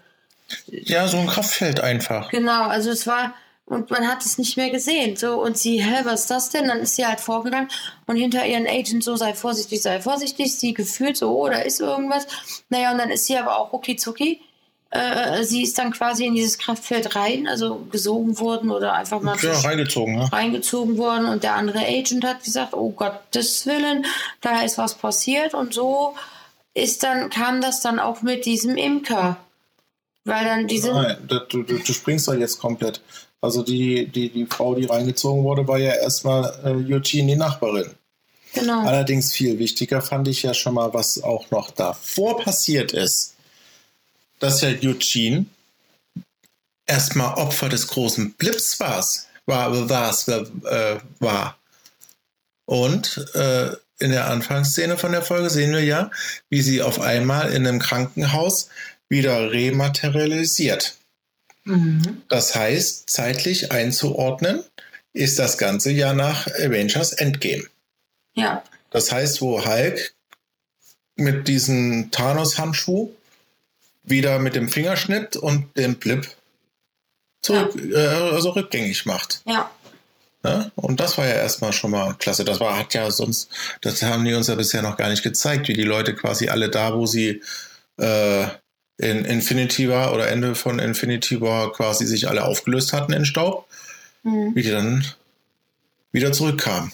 Ja, so ein Kraftfeld einfach. Genau, also es war, und man hat es nicht mehr gesehen. So, und sie, hä, was ist das denn? Dann ist sie halt vorgegangen und hinter ihren Agent so, sei vorsichtig, sei vorsichtig. Sie gefühlt so, oh, da ist irgendwas. Naja, und dann ist sie aber auch rucki zucki. Äh, sie ist dann quasi in dieses Kraftfeld rein, also gesogen worden oder einfach mal ja, reingezogen, ne? reingezogen worden. Und der andere Agent hat gesagt, oh Gottes Willen, da ist was passiert. Und so ist dann, kam das dann auch mit diesem Imker. Weil dann diese. Nein, du, du, du springst da jetzt komplett. Also die, die, die Frau, die reingezogen wurde, war ja erstmal äh, Eugene, die Nachbarin. Genau. Allerdings viel wichtiger fand ich ja schon mal, was auch noch davor passiert ist. Dass ja Eugene erstmal Opfer des großen Blips war's, war, war's, äh, war. Und äh, in der Anfangsszene von der Folge sehen wir ja, wie sie auf einmal in einem Krankenhaus wieder rematerialisiert. Mhm. Das heißt, zeitlich einzuordnen ist das Ganze ja nach Avengers Endgame. Ja. Das heißt, wo Hulk mit diesem Thanos-Handschuh wieder mit dem Fingerschnitt und dem Blip zurück, ja. äh, also rückgängig macht. Ja. ja. Und das war ja erstmal schon mal klasse. Das war, hat ja sonst, das haben die uns ja bisher noch gar nicht gezeigt, wie die Leute quasi alle da, wo sie äh, in Infinity War oder Ende von Infinity War quasi sich alle aufgelöst hatten in Staub, mhm. wie die dann wieder zurückkamen.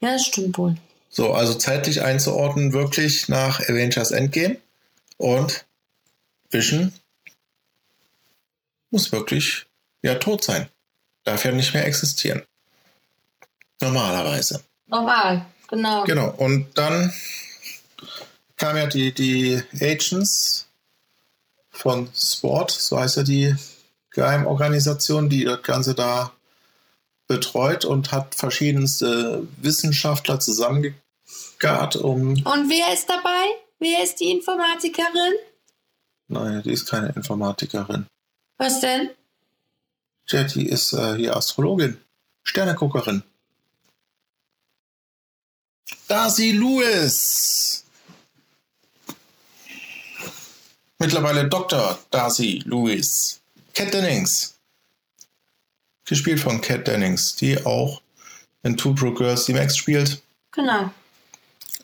Ja, das stimmt wohl. So, also zeitlich einzuordnen, wirklich nach Avengers Endgame und Vision muss wirklich ja tot sein. Darf ja nicht mehr existieren. Normalerweise. Normal, genau. Genau. Und dann kamen ja die, die Agents von Sport, so heißt ja die Geheimorganisation, die das Ganze da betreut und hat verschiedenste Wissenschaftler zusammengegart, um. Und wer ist dabei? Wer ist die Informatikerin? Nein, die ist keine Informatikerin. Was denn? Ja, die ist äh, hier Astrologin, Sterneguckerin. Darcy Lewis. Mittlerweile Dr. Darcy Lewis. Cat Dennings. Gespielt von Cat Dennings, die auch in Two Pro Girls die Max spielt. Genau.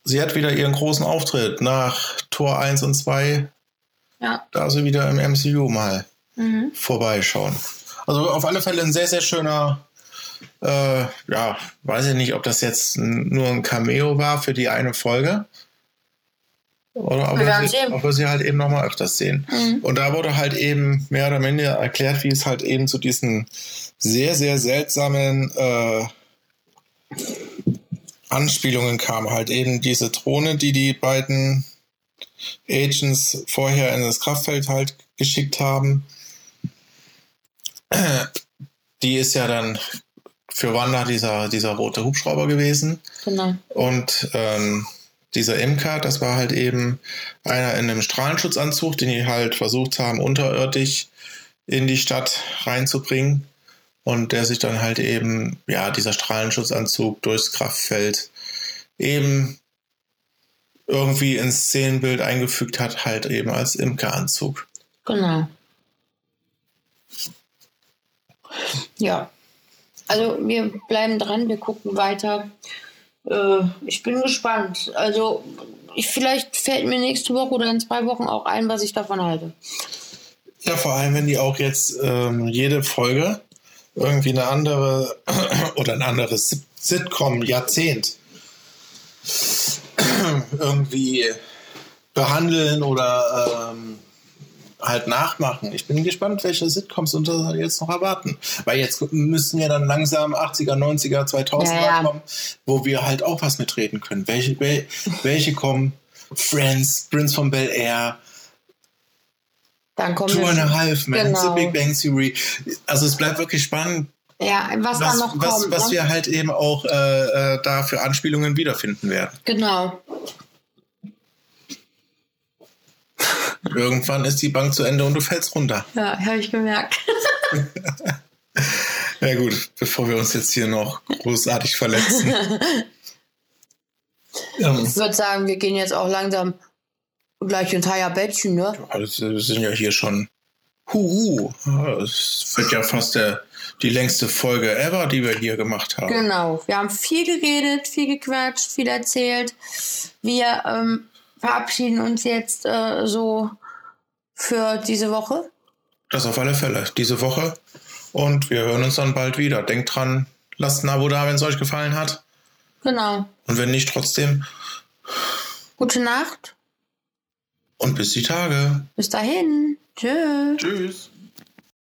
Sie hat wieder ihren großen Auftritt nach Tor 1 und 2. Ja. Da sie wieder im MCU mal mhm. vorbeischauen. Also auf alle Fälle ein sehr, sehr schöner, äh, ja, weiß ich nicht, ob das jetzt nur ein Cameo war für die eine Folge. Oder ob wir, sie, ob wir sie halt eben nochmal öfters sehen. Mhm. Und da wurde halt eben mehr oder minder erklärt, wie es halt eben zu diesen sehr, sehr seltsamen äh, Anspielungen kam. Halt eben diese Drohne, die die beiden Agents vorher in das Kraftfeld halt geschickt haben. Die ist ja dann für Wanda dieser, dieser rote Hubschrauber gewesen. Genau. Und ähm, dieser Imker, das war halt eben einer in einem Strahlenschutzanzug, den die halt versucht haben, unterirdisch in die Stadt reinzubringen. Und der sich dann halt eben, ja, dieser Strahlenschutzanzug durchs Kraftfeld eben irgendwie ins Szenenbild eingefügt hat, halt eben als Imkeranzug. Genau. Ja. Also wir bleiben dran, wir gucken weiter äh, ich bin gespannt. Also ich, vielleicht fällt mir nächste Woche oder in zwei Wochen auch ein, was ich davon halte. Ja, vor allem, wenn die auch jetzt ähm, jede Folge irgendwie eine andere oder ein anderes Sitcom-Jahrzehnt irgendwie behandeln oder ähm, halt nachmachen. Ich bin gespannt, welche Sitcoms uns jetzt noch erwarten. Weil jetzt müssen ja dann langsam 80er, 90er, 2000er ja, ja. kommen, wo wir halt auch was mitreden können. Welche, wel, welche kommen? Friends, Prince von Bel Air, Dann kommen Two and a Half Men, Genau. The Big Bang Theory. Also es bleibt wirklich spannend, Ja, was, da was, noch was, kommt. was ne? wir halt eben auch äh, äh, da für Anspielungen wiederfinden werden. Genau. Irgendwann ist die Bank zu Ende und du fällst runter. Ja, habe ich gemerkt. Ja gut, bevor wir uns jetzt hier noch großartig verletzen. ähm, Ich würde sagen, wir gehen jetzt auch langsam gleich ins Bettchen, ne? also wir sind ja hier schon. Huhu. Ja, Es wird ja fast der, die längste Folge ever, die wir hier gemacht haben. Genau. Wir haben viel geredet, viel gequatscht, viel erzählt. Wir ähm, verabschieden uns jetzt äh, so für diese Woche. Das auf alle Fälle. Diese Woche. Und wir hören uns dann bald wieder. Denkt dran, lasst ein Abo da, wenn es euch gefallen hat. Genau. Und wenn nicht, trotzdem. Gute Nacht. Und bis die Tage. Bis dahin. Tschüss. Tschüss.